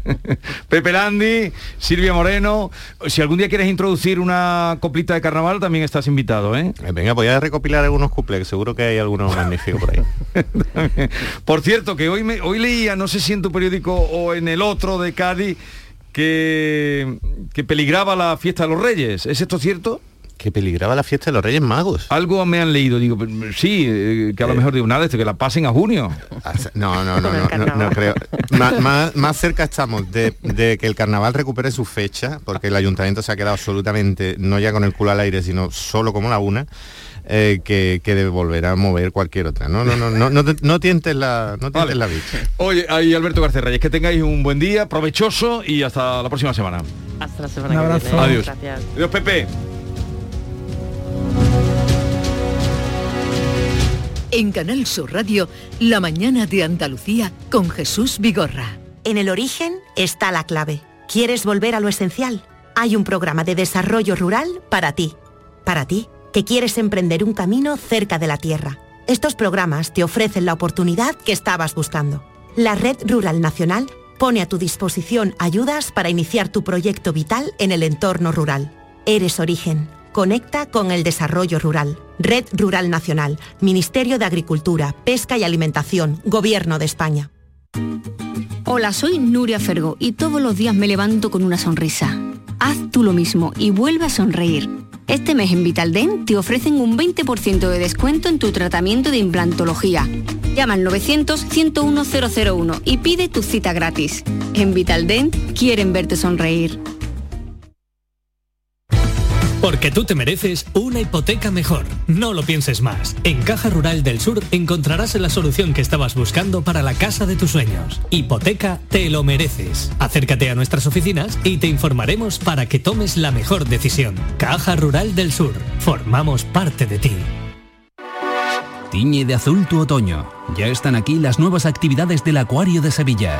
[laughs] Pepe Landi, Silvia Moreno. Si algún día quieres introducir una coplita de carnaval, también estás invitado, ¿eh? eh venga, voy a recopilar algunos cuples, seguro que hay algunos magníficos por ahí. [laughs] por cierto, que hoy, me, hoy leía, no sé si en tu periódico o en el otro de Cádiz, que, que peligraba la fiesta de los Reyes. ¿Es esto cierto? Que peligraba la fiesta de los Reyes Magos. Algo me han leído, digo, sí, eh, que a lo eh. mejor digo nada, que la pasen a junio. [laughs] No, no, no, no, no, creo. [laughs] más, cerca estamos de, que el carnaval recupere su fecha, porque el ayuntamiento se ha quedado absolutamente, no ya con el culo al aire, sino solo como la una. Eh, que, que de volver a mover cualquier otra. No, no, no, no, no, no tientes la, no tientes la bicha. Oye, ahí Alberto García Reyes, que tengáis un buen día, provechoso y hasta la próxima semana. Hasta la semana un abrazo. Adiós. Gracias. Adiós, Pepe. En Canal Sur Radio, La mañana de Andalucía con Jesús Vigorra. En el origen está la clave. ¿Quieres volver a lo esencial? Hay un programa de desarrollo rural para ti. Para ti, que quieres emprender un camino cerca de la tierra. Estos programas te ofrecen la oportunidad que estabas buscando. La Red Rural Nacional pone a tu disposición ayudas para iniciar tu proyecto vital en el entorno rural. Eres origen Conecta con el desarrollo rural. Red Rural Nacional, Ministerio de Agricultura, Pesca y Alimentación, Gobierno de España. Hola, soy Nuria Fergo y todos los días me levanto con una sonrisa. Haz tú lo mismo y vuelve a sonreír. Este mes en Vitaldent te ofrecen un 20% de descuento en tu tratamiento de implantología. Llama al 900-101-001 y pide tu cita gratis. En Vitaldent quieren verte sonreír. Porque tú te mereces una hipoteca mejor. No lo pienses más. En Caja Rural del Sur encontrarás la solución que estabas buscando para la casa de tus sueños. Hipoteca te lo mereces. Acércate a nuestras oficinas y te informaremos para que tomes la mejor decisión. Caja Rural del Sur. Formamos parte de ti. Tiñe de azul tu otoño. Ya están aquí las nuevas actividades del Acuario de Sevilla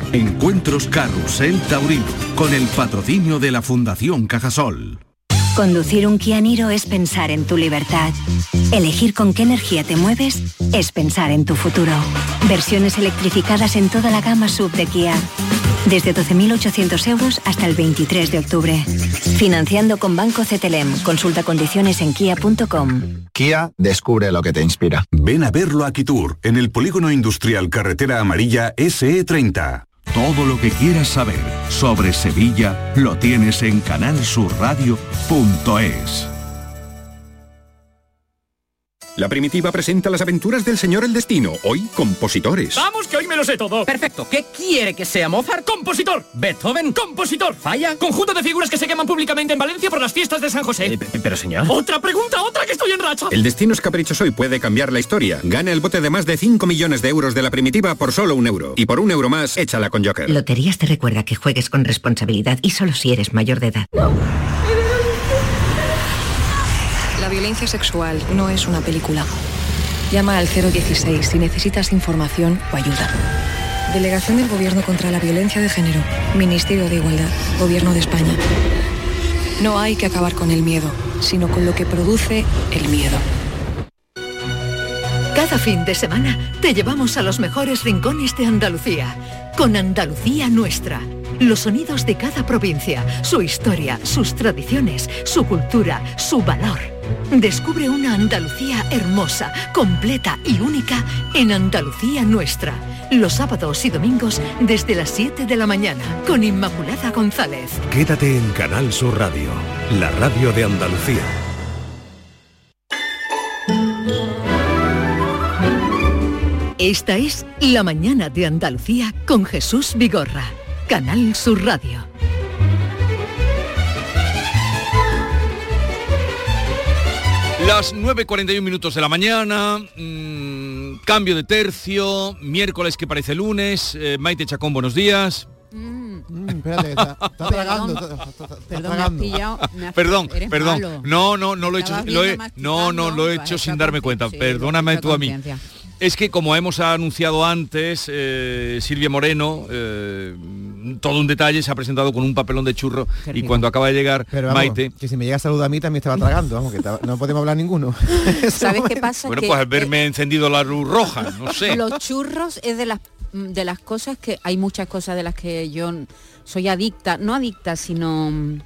Encuentros Carrusel Taurino. Con el patrocinio de la Fundación Cajasol. Conducir un Kia Niro es pensar en tu libertad. Elegir con qué energía te mueves es pensar en tu futuro. Versiones electrificadas en toda la gama sub de Kia. Desde 12.800 euros hasta el 23 de octubre. Financiando con Banco CTLM. Consulta condiciones en kia.com. Kia descubre lo que te inspira. Ven a verlo a Kitur, en el polígono industrial Carretera Amarilla SE30. Todo lo que quieras saber sobre Sevilla lo tienes en canalsurradio.es. La primitiva presenta las aventuras del señor El Destino, hoy compositores. Vamos, que hoy me lo sé todo. Perfecto. ¿Qué quiere que sea Mozart? Compositor. Beethoven. Compositor. Falla. Conjunto de figuras que se queman públicamente en Valencia por las fiestas de San José. Eh, pero señor. Otra pregunta, otra que estoy en racha. El destino es caprichoso y puede cambiar la historia. Gana el bote de más de 5 millones de euros de la primitiva por solo un euro. Y por un euro más, échala con Joker. Loterías te recuerda que juegues con responsabilidad y solo si eres mayor de edad. La violencia sexual no es una película. Llama al 016 si necesitas información o ayuda. Delegación del Gobierno contra la Violencia de Género. Ministerio de Igualdad. Gobierno de España. No hay que acabar con el miedo, sino con lo que produce el miedo. Cada fin de semana te llevamos a los mejores rincones de Andalucía, con Andalucía Nuestra. Los sonidos de cada provincia, su historia, sus tradiciones, su cultura, su valor. Descubre una Andalucía hermosa, completa y única en Andalucía Nuestra. Los sábados y domingos desde las 7 de la mañana con Inmaculada González. Quédate en Canal Sur Radio, la radio de Andalucía. Esta es La mañana de Andalucía con Jesús Vigorra. Canal Sur Radio. Las 9.41 minutos de la mañana, mm, cambio de tercio, miércoles que parece lunes, eh, Maite Chacón, buenos días. Mm, espérate, está, está [laughs] tragando. está- está- está Perdón, me has tragando. pillado, me has- Perdón, eres perdón. malo. No, no, no lo he hecho, lo he- no, no, lo he hecho sin darme cuenta. Perdóname tú a mí. Es que como hemos anunciado antes, eh, Silvia Moreno, eh, todo un detalle, se ha presentado con un papelón de churro y rico. cuando acaba de llegar Pero vamos, Maite, que si me llega a saludar a mí también estaba tragando, vamos, que estaba- no podemos hablar ninguno. [laughs] ¿Sabes qué pasa? bueno, que pues al verme encendido la luz roja, no sé. Los churros es de las mm, de las cosas que hay muchas cosas de las que yo soy adicta, no adicta, sino mm,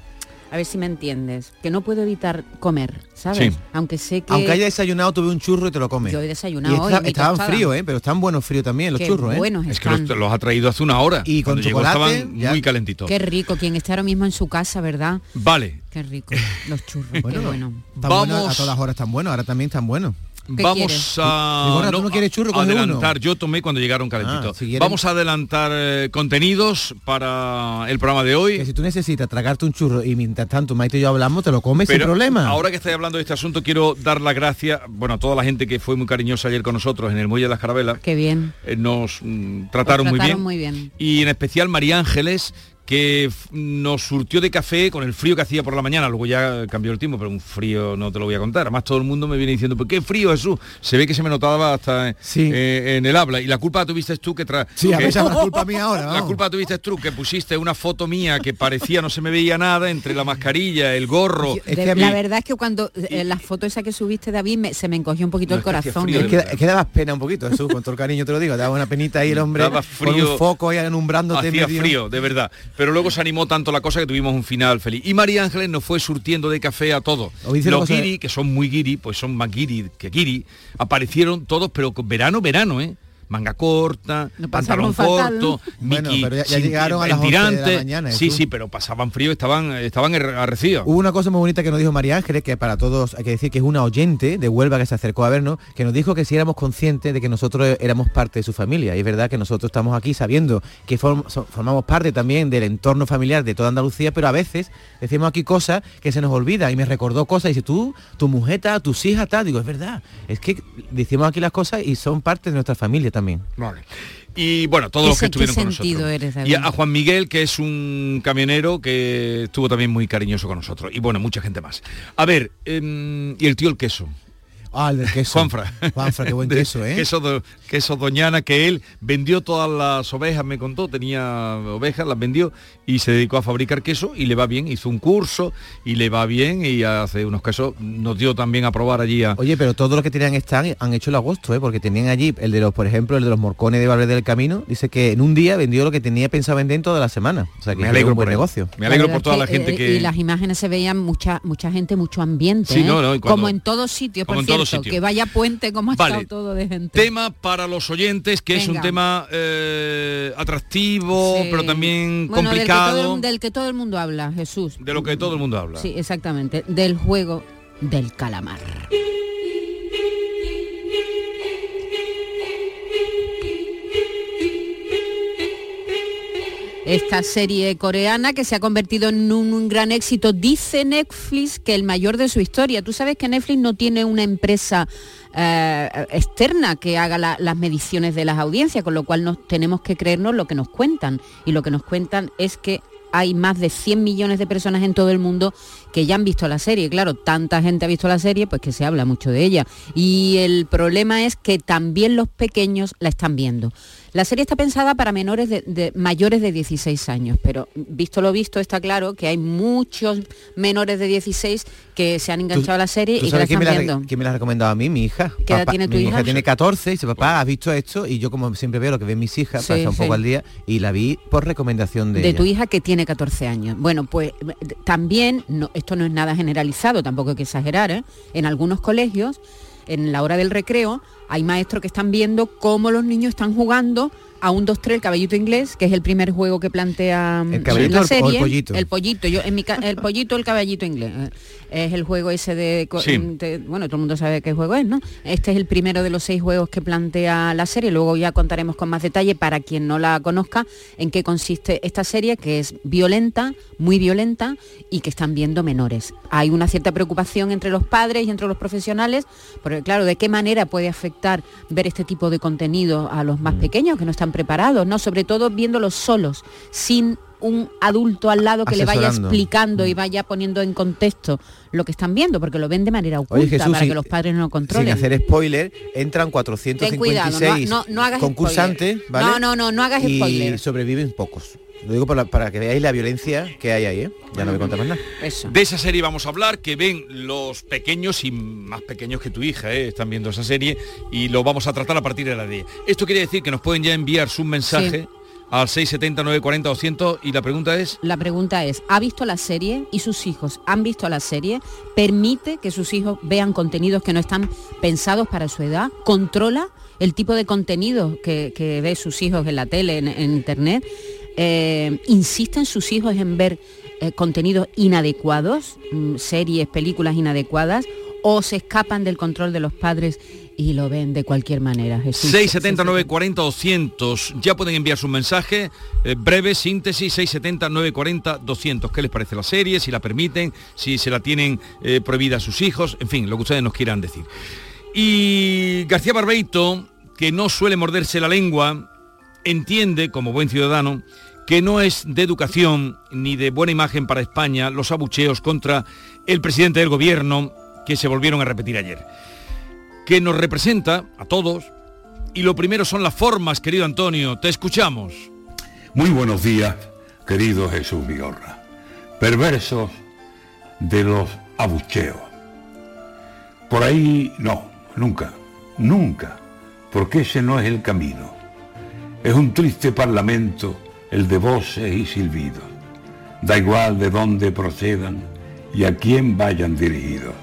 a ver si me entiendes, que no puedo evitar comer, ¿sabes? Sí. Aunque sé que Aunque haya desayunado, tuve un churro y te lo comes. Yo he desayunado Y hoy, está- estaban tostada. fríos, ¿eh? Pero están buenos fríos también los Qué churros, ¿eh? buenos Es que los, los ha traído hace una hora. Y con Cuando llegó chocolate, estaban ya- muy calentitos. Qué rico, quien esté ahora mismo en su casa, ¿verdad? Vale. Qué rico, [laughs] los churros, qué Bueno, bueno. Están buenos, Vamos- a todas horas están buenos, ahora también están buenos. ¿Qué Vamos quieres? a Vigorra, ¿tú no quieres churro? Coge adelantar. uno. Yo tomé cuando llegaron calentitos. Ah, si Vamos a adelantar eh, contenidos para el programa de hoy. Que si tú necesitas tragarte un churro y mientras tanto Maite y yo hablamos, te lo comes sin problema. Ahora que estoy hablando de este asunto, quiero dar las gracias, bueno, a toda la gente que fue muy cariñosa ayer con nosotros en el Muelle de las Carabelas. Qué bien. Eh, nos mm, trataron, Os muy bien. trataron muy bien. Y en especial María Ángeles, que nos surtió de café con el frío que hacía por la mañana, luego ya cambió el tiempo, pero un frío no te lo voy a contar. Además todo el mundo me viene diciendo, ¿por qué frío Jesús? Se ve que se me notaba hasta eh, eh, en el habla. Y la culpa la tuviste tú que tra Sí, a que- ver, esa es la [laughs] culpa mía ahora, La culpa la tuviste tú que pusiste una foto mía que parecía no se me veía nada entre la mascarilla, el gorro. La verdad es que cuando eh, la foto esa que subiste David me- se me encogió un poquito No, el corazón. Es que, es que dabas pena un poquito, Jesús, con todo el cariño te lo digo, daba una penita ahí el hombre Daba con un foco ahí alumbrándote Hacía medio. frío, de verdad. Pero luego se animó tanto la cosa que tuvimos un final feliz. Y María Ángeles nos fue surtiendo de café a todos. Los guiri, que son muy guiri, pues son más guiri que guiri, aparecieron todos, pero con verano, verano, ¿eh? Manga corta, No pantalón fatal, corto, Mickey pero ya- ya sin- llegaron a las 11 de la tirante. mañana, sí, sí, pero pasaban frío, estaban, estaban arrecidos. Hubo una cosa muy bonita que nos dijo María Ángeles, que para todos hay que decir que es una oyente de Huelva que se acercó a vernos, que nos dijo que si éramos conscientes de que nosotros éramos parte de su familia. Y es verdad que nosotros estamos aquí sabiendo que form- formamos parte también del entorno familiar de toda Andalucía, pero a veces decimos aquí cosas que se nos olvida. Y me recordó cosas, y dice, tú, tu mujer, tal, tus hijas, tal. Digo, es verdad. Es que decimos aquí las cosas y son parte de nuestra familia también. Vale. Y bueno, todos ¿Qué los que estuvieron con sentido nosotros. eres, David? y a, Juan Miguel, que es un camionero que estuvo también muy cariñoso con nosotros. Y bueno, mucha gente más. A ver, em, y el tío el queso. Ah, el del queso. Juanfra. Juanfra, qué buen [laughs] De- queso, ¿eh? Queso, do- queso doñana, que él vendió todas las ovejas, me contó, tenía ovejas, las vendió y se dedicó a fabricar queso y le va bien, hizo un curso y le va bien y hace unos quesos, nos dio también a probar allí a... Oye, pero todos los que tenían stand han hecho el agosto, ¿eh? porque tenían allí, el de los, por ejemplo, el de los morcones de Valverde del Camino, dice que en un día vendió lo que tenía pensado vender en toda la semana. O sea que Me alegro un buen por él. negocio. Me alegro por toda la gente eh, que... Y las imágenes se veían mucha mucha gente, mucho ambiente. Sí, ¿eh? no, no, cuando- Como en todos sitios, por como en todos cierto, sitios. que vaya puente como ha Vale. estado todo de gente. Tema para los oyentes, que es un tema eh, atractivo, Sí. pero también Bueno, del que todo el- complicado, Del que, todo el mundo habla, Jesús. de lo que todo el mundo habla. Sí, exactamente. Del juego del calamar. Esta serie coreana que se ha convertido en un, gran éxito, dice Netflix que el mayor de su historia. Tú sabes que Netflix no tiene una empresa eh, externa que haga la- las mediciones de las audiencias, con lo cual nos tenemos que creernos lo que nos cuentan. Y lo que nos cuentan es que hay más de 100 millones de personas en todo el mundo que ya han visto la serie. Claro, tanta gente ha visto la serie, pues que se habla mucho de ella. Y el problema es que también los pequeños la están viendo. La serie está pensada para menores de, de- mayores de 16 años, pero visto lo visto está claro que hay muchos menores de 16 que se han enganchado a la serie ¿Tú y que la están me, la, viendo. quién me la ha recomendado a mí? Mi hija. ¿Qué edad tiene tu mi hija? tiene 14 y dice, papá, ¿has visto esto? Y yo como siempre veo lo que ven mis hijas, Sí, estar un sí. poco al día, y la vi por recomendación de, de ella. tu hija que tiene 14 años. Bueno, pues también, no, esto no es nada generalizado, tampoco hay que exagerar, ¿eh? en algunos colegios, en la hora del recreo, hay maestros que están viendo cómo los niños están jugando a un 2-3 el caballito inglés, que es el primer juego que plantea mm, ¿El caballito la el- o el serie. pollito? El pollito, yo en mi ca- el pollito, el caballito inglés. Es el juego ese de, Sí. de- bueno, todo el mundo sabe qué juego es, ¿no? Este es el primero de los seis juegos que plantea la serie. Luego ya contaremos con más detalle para quien no la conozca en qué consiste esta serie, que es violenta, muy violenta y que están viendo menores. Hay una cierta preocupación entre los padres y entre los profesionales, porque claro, ¿de qué manera puede afectar ver este tipo de contenido a los más pequeños que no están preparados, no? Sobre todo viéndolos solos, sin un adulto al lado que le vaya explicando y vaya poniendo en contexto lo que están viendo, porque lo ven de manera oculta Oye, Jesús, para sin- que los padres no lo Sin controlen. hacer spoiler, entran Ten cuidado, no, 456 no, no hagas concursantes, spoiler. ¿vale? No, no, no, no hagas y spoiler. sobreviven pocos. Lo digo para, para que veáis la violencia que hay ahí, ¿eh? Ya no me contar más nada. Eso. De esa serie vamos a hablar, que ven los pequeños y más pequeños que tu hija, ¿eh? están viendo esa serie y lo vamos a tratar a partir de la 10. Esto quiere decir que nos pueden ya enviar su mensaje Sí. Al 670 940 200 y la pregunta es... La pregunta es, ¿ha visto la serie y sus hijos han visto la serie? ¿Permite que sus hijos vean contenidos que no están pensados para su edad? ¿Controla el tipo de contenido que, que ve sus hijos en la tele, en, en internet? Eh, ¿Insisten sus hijos en ver eh, contenidos inadecuados, mm, series, películas inadecuadas? ¿O se escapan del control de los padres y lo ven de cualquier manera? Jesús? 670 940 200 ya pueden enviar su mensaje eh, breve síntesis 670 940 200 qué les parece la serie si la permiten si se la tienen eh, prohibida a sus hijos en fin lo que ustedes nos quieran decir y García Barbeito que no suele morderse la lengua entiende como buen ciudadano que no es de educación ni de buena imagen para España los abucheos contra el presidente del gobierno que se volvieron a repetir ayer que nos representa a todos. Y lo primero son las formas, querido Antonio. Te escuchamos. Muy buenos días, querido Jesús Vigorra. Perversos de los abucheos. Por ahí no, nunca, nunca, porque ese no es el camino. Es un triste parlamento el de voces y silbidos. Da igual de dónde procedan y a quién vayan dirigidos.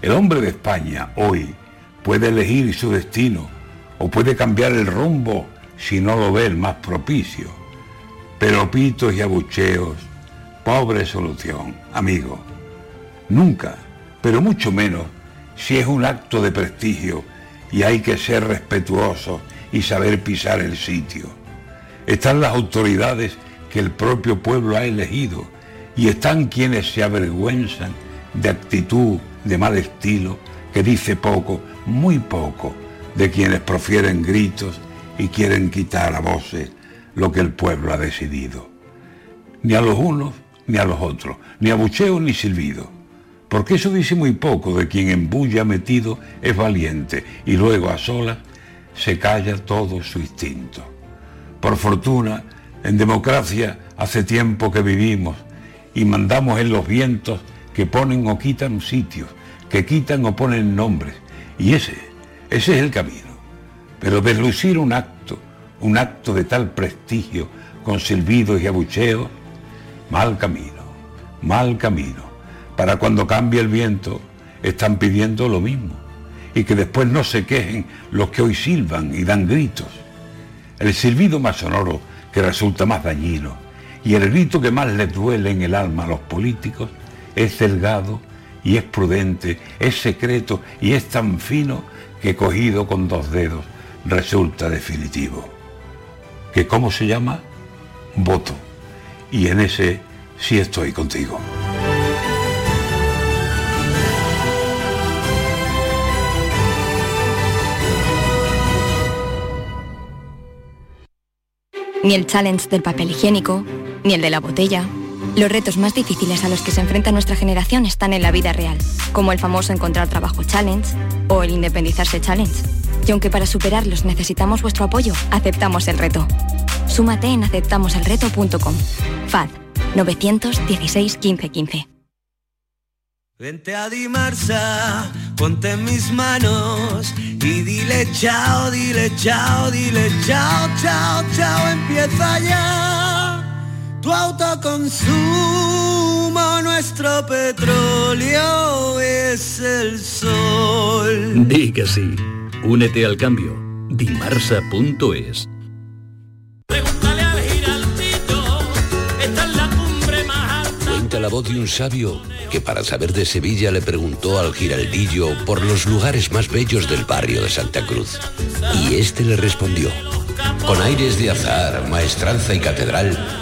El hombre de España hoy puede elegir su destino o puede cambiar el rumbo si no lo ve el más propicio. Pero pitos y abucheos, pobre solución, amigo. Nunca, pero mucho menos si es un acto de prestigio y hay que ser respetuoso y saber pisar el sitio. Están las autoridades que el propio pueblo ha elegido y están quienes se avergüenzan de actitud de mal estilo que dice poco, muy poco, de quienes profieren gritos y quieren quitar a voces lo que el pueblo ha decidido. Ni a los unos ni a los otros, ni a bucheo ni silbido, porque eso dice muy poco de quien en bulla metido es valiente y luego a solas se calla todo su instinto. Por fortuna, en democracia hace tiempo que vivimos y mandamos en los vientos que ponen o quitan sitios, que quitan o ponen nombres. Y ese, ese es el camino. Pero deslucir un acto, un acto de tal prestigio, con silbidos y abucheos, mal camino, mal camino. Para cuando cambie el viento, están pidiendo lo mismo. Y que después no se quejen los que hoy silban y dan gritos. El silbido más sonoro que resulta más dañino y el grito que más les duele en el alma a los políticos es delgado y es prudente, es secreto y es tan fino que cogido con dos dedos resulta definitivo. ¿Que cómo se llama? Voto. Y en ese sí estoy contigo. Ni el challenge del papel higiénico, ni el de la botella. Los retos más difíciles a los que se enfrenta nuestra generación están en la vida real, como el famoso encontrar trabajo challenge o el independizarse challenge. Y aunque para superarlos necesitamos vuestro apoyo, aceptamos el reto. Súmate en aceptamoselreto.com. FAD 916 1515. Vente a Dimarsa, ponte mis manos y dile chao, dile chao, dile chao, chao, chao, empieza ya. Tu autoconsumo, nuestro petróleo es el sol. Di que sí. Únete al cambio. Dimarsa.es Cuenta la voz de un sabio que para saber de Sevilla le preguntó al giraldillo por los lugares más bellos del barrio de Santa Cruz. Y este le respondió. Con aires de azar, maestranza y catedral,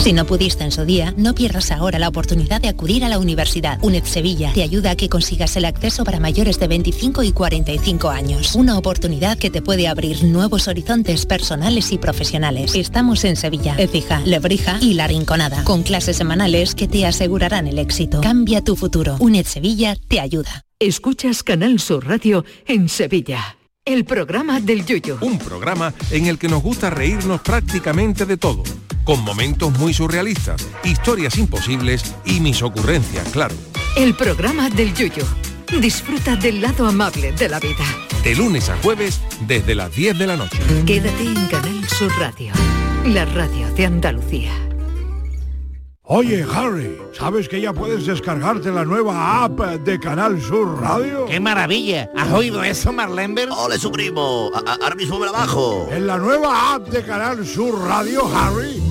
Si no pudiste en su día, no pierdas ahora la oportunidad de acudir a la universidad. UNED Sevilla te ayuda a que consigas el acceso para mayores de 25 y 45 años. Una oportunidad que te puede abrir nuevos horizontes personales y profesionales. Estamos en Sevilla, Ecija, Lebrija y La Rinconada, con clases semanales que te asegurarán el éxito. Cambia tu futuro. UNED Sevilla te ayuda. Escuchas Canal Sur Radio en Sevilla. El programa del Yuyo. Un programa en el que nos gusta reírnos prácticamente de todo, con momentos muy surrealistas, historias imposibles y mis ocurrencias, claro. El programa del Yuyo. Disfruta del lado amable de la vida. De lunes a jueves desde las 10 de la noche. Quédate en Canal Sur Radio, la radio de Andalucía. Oye, Harry, ¿sabes que ya puedes descargarte la nueva app de Canal Sur Radio? ¡Qué maravilla! ¿Has oído eso, Marlenber? ¡Ole, su primo! Ahora mismo me la bajo. En la nueva app de Canal Sur Radio, Harry,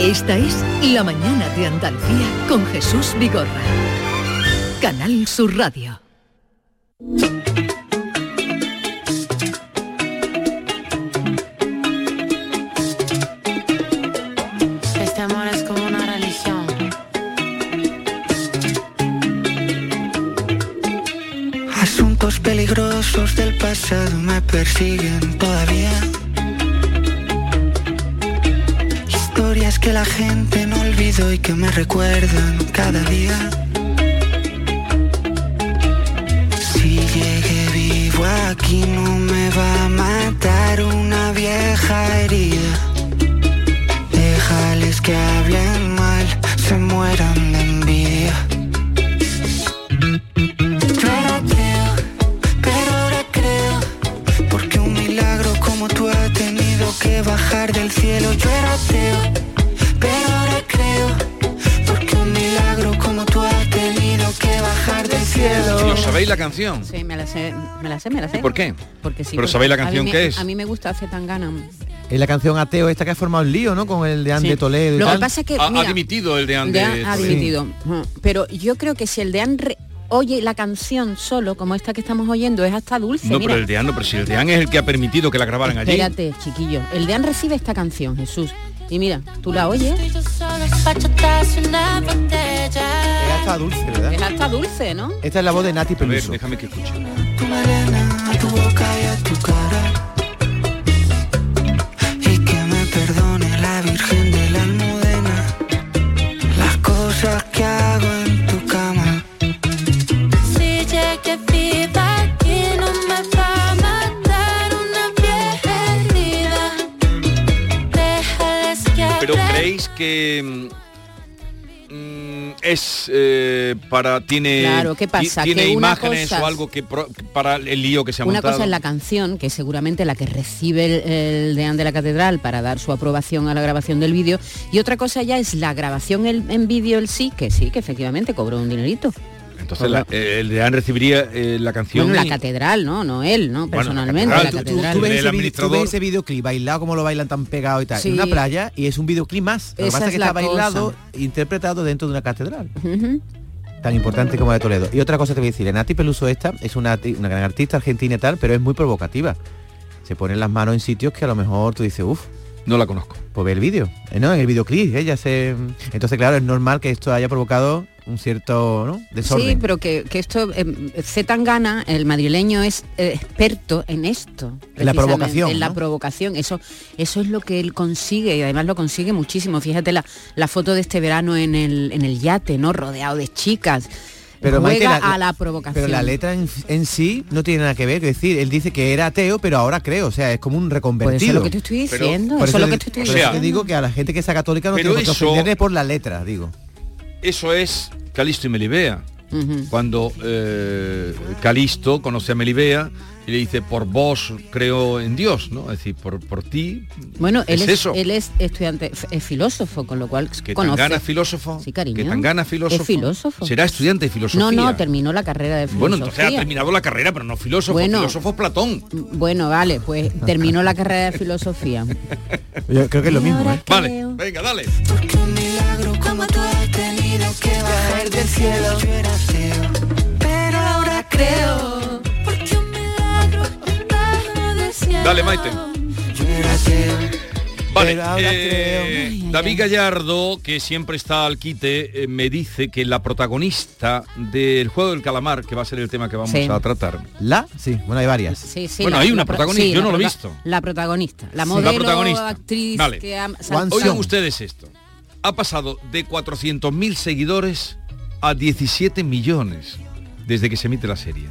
Esta es La Mañana de Andalucía con Jesús Vigorra. Canal Sur Radio. Este amor es como una religión. Asuntos peligrosos del pasado me persiguen todavía que la gente no olvidó y que me recuerdan cada día. Si llegué vivo aquí no me va a matar una vieja herida. Déjales que hablen mal, se mueran de envidia. Yo era ateo, pero ahora creo, porque un milagro como tú ha tenido que bajar del cielo. La canción? Sí, me la sé, me la sé, me la sé. ¿Y por qué? Porque sí. ¿Pero porque sabéis la canción qué es? A mí me gusta hace tan gana. Es la canción Ateo esta que ha formado el lío, ¿no? Con el de Ande Sí. Toledo y Lo que pasa es que, Ha, ha mira, dimitido el de Ande. De ha dimitido. Pero yo creo que si el de Anne oye la canción solo, como esta que estamos oyendo, es hasta dulce. No, mira. pero el de Anne, no, pero si el de Anne es el que ha permitido que la grabaran allí. Espérate, chiquillo. El de Anne recibe esta canción, Jesús. Y mira, tú la oyes. Es hasta dulce, ¿verdad? Es hasta dulce, ¿no? Esta es la voz de Nati A ver, Peluso. déjame que escuche. Que mm, mm, es eh, para tiene Claro, ¿qué pasa? ti- tiene Que imágenes cosa o algo que pro- para el lío que se ha Una montado. cosa es la canción, que es seguramente la que recibe el, el deán de la catedral para dar su aprobación a la grabación del vídeo, y otra cosa ya es la grabación en, en vídeo el sí, que sí, que efectivamente cobró un dinerito. Entonces la- eh, el de Anne recibiría eh, la canción. Bueno, la y- catedral, ¿no? No él, ¿no? Bueno, la Personalmente, catedral, la tú- tú- catedral. Tú ves, tú administrador- ves ese videoclip bailado como lo bailan tan pegado y tal, Sí. en una playa y es un videoclip más. Lo que pasa es que está bailado, cosa. interpretado dentro de una catedral. Tan importante como la de Toledo. Y otra cosa te voy a decir, Nati Peluso esta es una, una gran artista argentina y tal, pero es muy provocativa. Se ponen las manos en sitios que a lo mejor tú dices, uff, No la conozco. pues ve el vídeo. Eh, No, en el videoclip ella se. Entonces, claro, es normal que esto haya provocado un cierto ¿no? desorden. Sí, pero que, que esto, eh, Z Tangana, el madrileño, es eh, experto en esto. En la provocación, En la provocación. Eso, eso es lo que él consigue y además lo consigue muchísimo. Fíjate la, la foto de este verano en el, en el yate, ¿no? Rodeado de chicas. Pero, Juega Maite, la- a la provocación. Pero la letra en, en sí no tiene nada que ver. Es decir, él dice que era ateo, pero ahora creo. O sea, es como un reconvertido. Pues eso es lo que te estoy Pero- diciendo. Por eso es lo que te estoy diciendo. te digo que a la gente que sea católica no Pero tiene eso- ofenderle por la letra, digo. Eso es Calisto y Melibea. Cuando eh, Calisto conoce a Melibea y le dice, por vos creo en Dios, ¿no? Es decir, por, por ti. Bueno, él es, es, eso. él es estudiante, es filósofo, con lo cual que conoce. Tangana es filósofo. Sí, cariño. Que Tangana es filósofo. Es filósofo. Será estudiante de filosofía. No, no, terminó la carrera de filosofía. Bueno, entonces ha terminado la carrera, pero no filósofo. Bueno. filósofo es Platón. Bueno, vale, pues terminó la carrera de filosofía. Yo creo que es lo mismo, ¿eh? Vale, venga, dale. Porque un milagro como tú tenido que bajar del cielo. Yo era ateo, pero ahora creo. Porque un milagro del cielo. Dale, Maite. Yo era ateo. Vale, eh, David Gallardo, que siempre está al quite, eh, me dice que la protagonista del juego del calamar, que va a ser el tema que vamos Sí. a tratar, La, sí, bueno, hay varias. Sí, sí, Bueno, hay una pro- protagonista, yo la no lo he visto. La protagonista, la modelo, La protagonista. actriz Vale. que ha ustedes esto. Ha pasado de 400.000 seguidores a 17 millones desde que se emite la serie.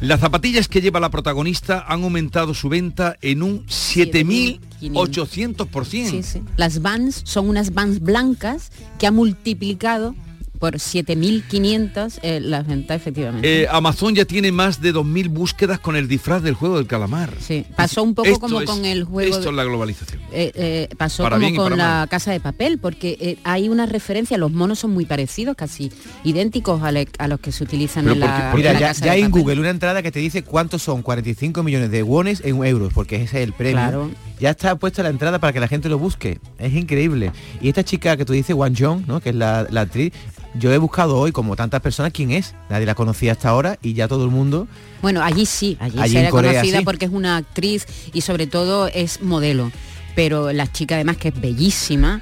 Las zapatillas que lleva la protagonista han aumentado su venta en un 7.800%. Sí, sí. Las Vans son unas Vans blancas que ha multiplicado por 7.500 eh, las ventas efectivamente. Eh, Amazon ya tiene más de 2.000 búsquedas con el disfraz del juego del calamar. Sí, pasó un poco Esto como es- con el juego Esto es la globalización. Eh, eh, pasó Para como con la mal. casa de papel, porque eh, hay una referencia, los monos son muy parecidos, casi idénticos a, le- a los que se utilizan Pero en porque- la, porque- Mira, en la ya, casa ya de hay en papel. Google una entrada que te dice cuántos son 45 millones de wones en euros, porque ese es el premio. Claro. Ya está puesta la entrada para que la gente lo busque. Es increíble. Y esta chica que tú dices, Wang Jong, ¿no? que es la, la actriz, yo he buscado hoy, como tantas personas, quién es. Nadie la conocía hasta ahora y ya todo el mundo. Bueno, allí sí, allí, Allí se en era Corea, conocida sí. porque es una actriz y sobre todo es modelo. Pero la chica además que es bellísima,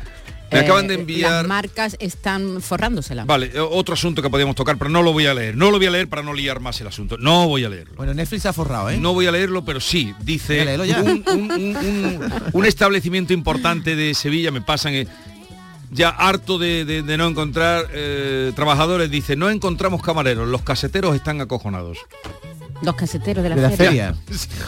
Me acaban de eh, enviar- Las marcas están forrándosela. Vale, eh, otro asunto que podíamos tocar, pero no lo voy a leer. No lo voy a leer para no liar más el asunto. No voy a leerlo. Bueno, Netflix se ha forrado, ¿eh? No voy a leerlo, pero sí, dice ya. un, un- un- un- un establecimiento importante de Sevilla, me pasan eh, ya harto de, de- de no encontrar eh, trabajadores, dice, no encontramos camareros, los caseteros están acojonados. Los caseteros de la, De la feria. feria.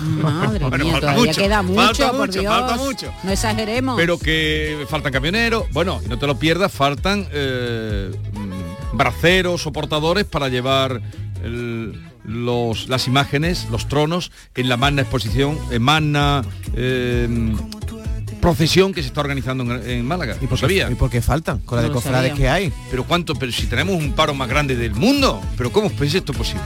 [laughs] Madre Bueno, mía, todavía mucho, queda mucho, falta por mucho, Dios. falta mucho. No exageremos. Pero que faltan camioneros, bueno, y no te lo pierdas, faltan eh, braceros o portadores para llevar el- los, las imágenes, los tronos en la magna exposición, en magna eh, procesión que se está organizando en, en Málaga. ¿Y por sabía? ¿Y por qué faltan? Con la de cofrades que hay. Pero cuánto, pero si tenemos un paro más grande del mundo, pero ¿cómo es esto posible?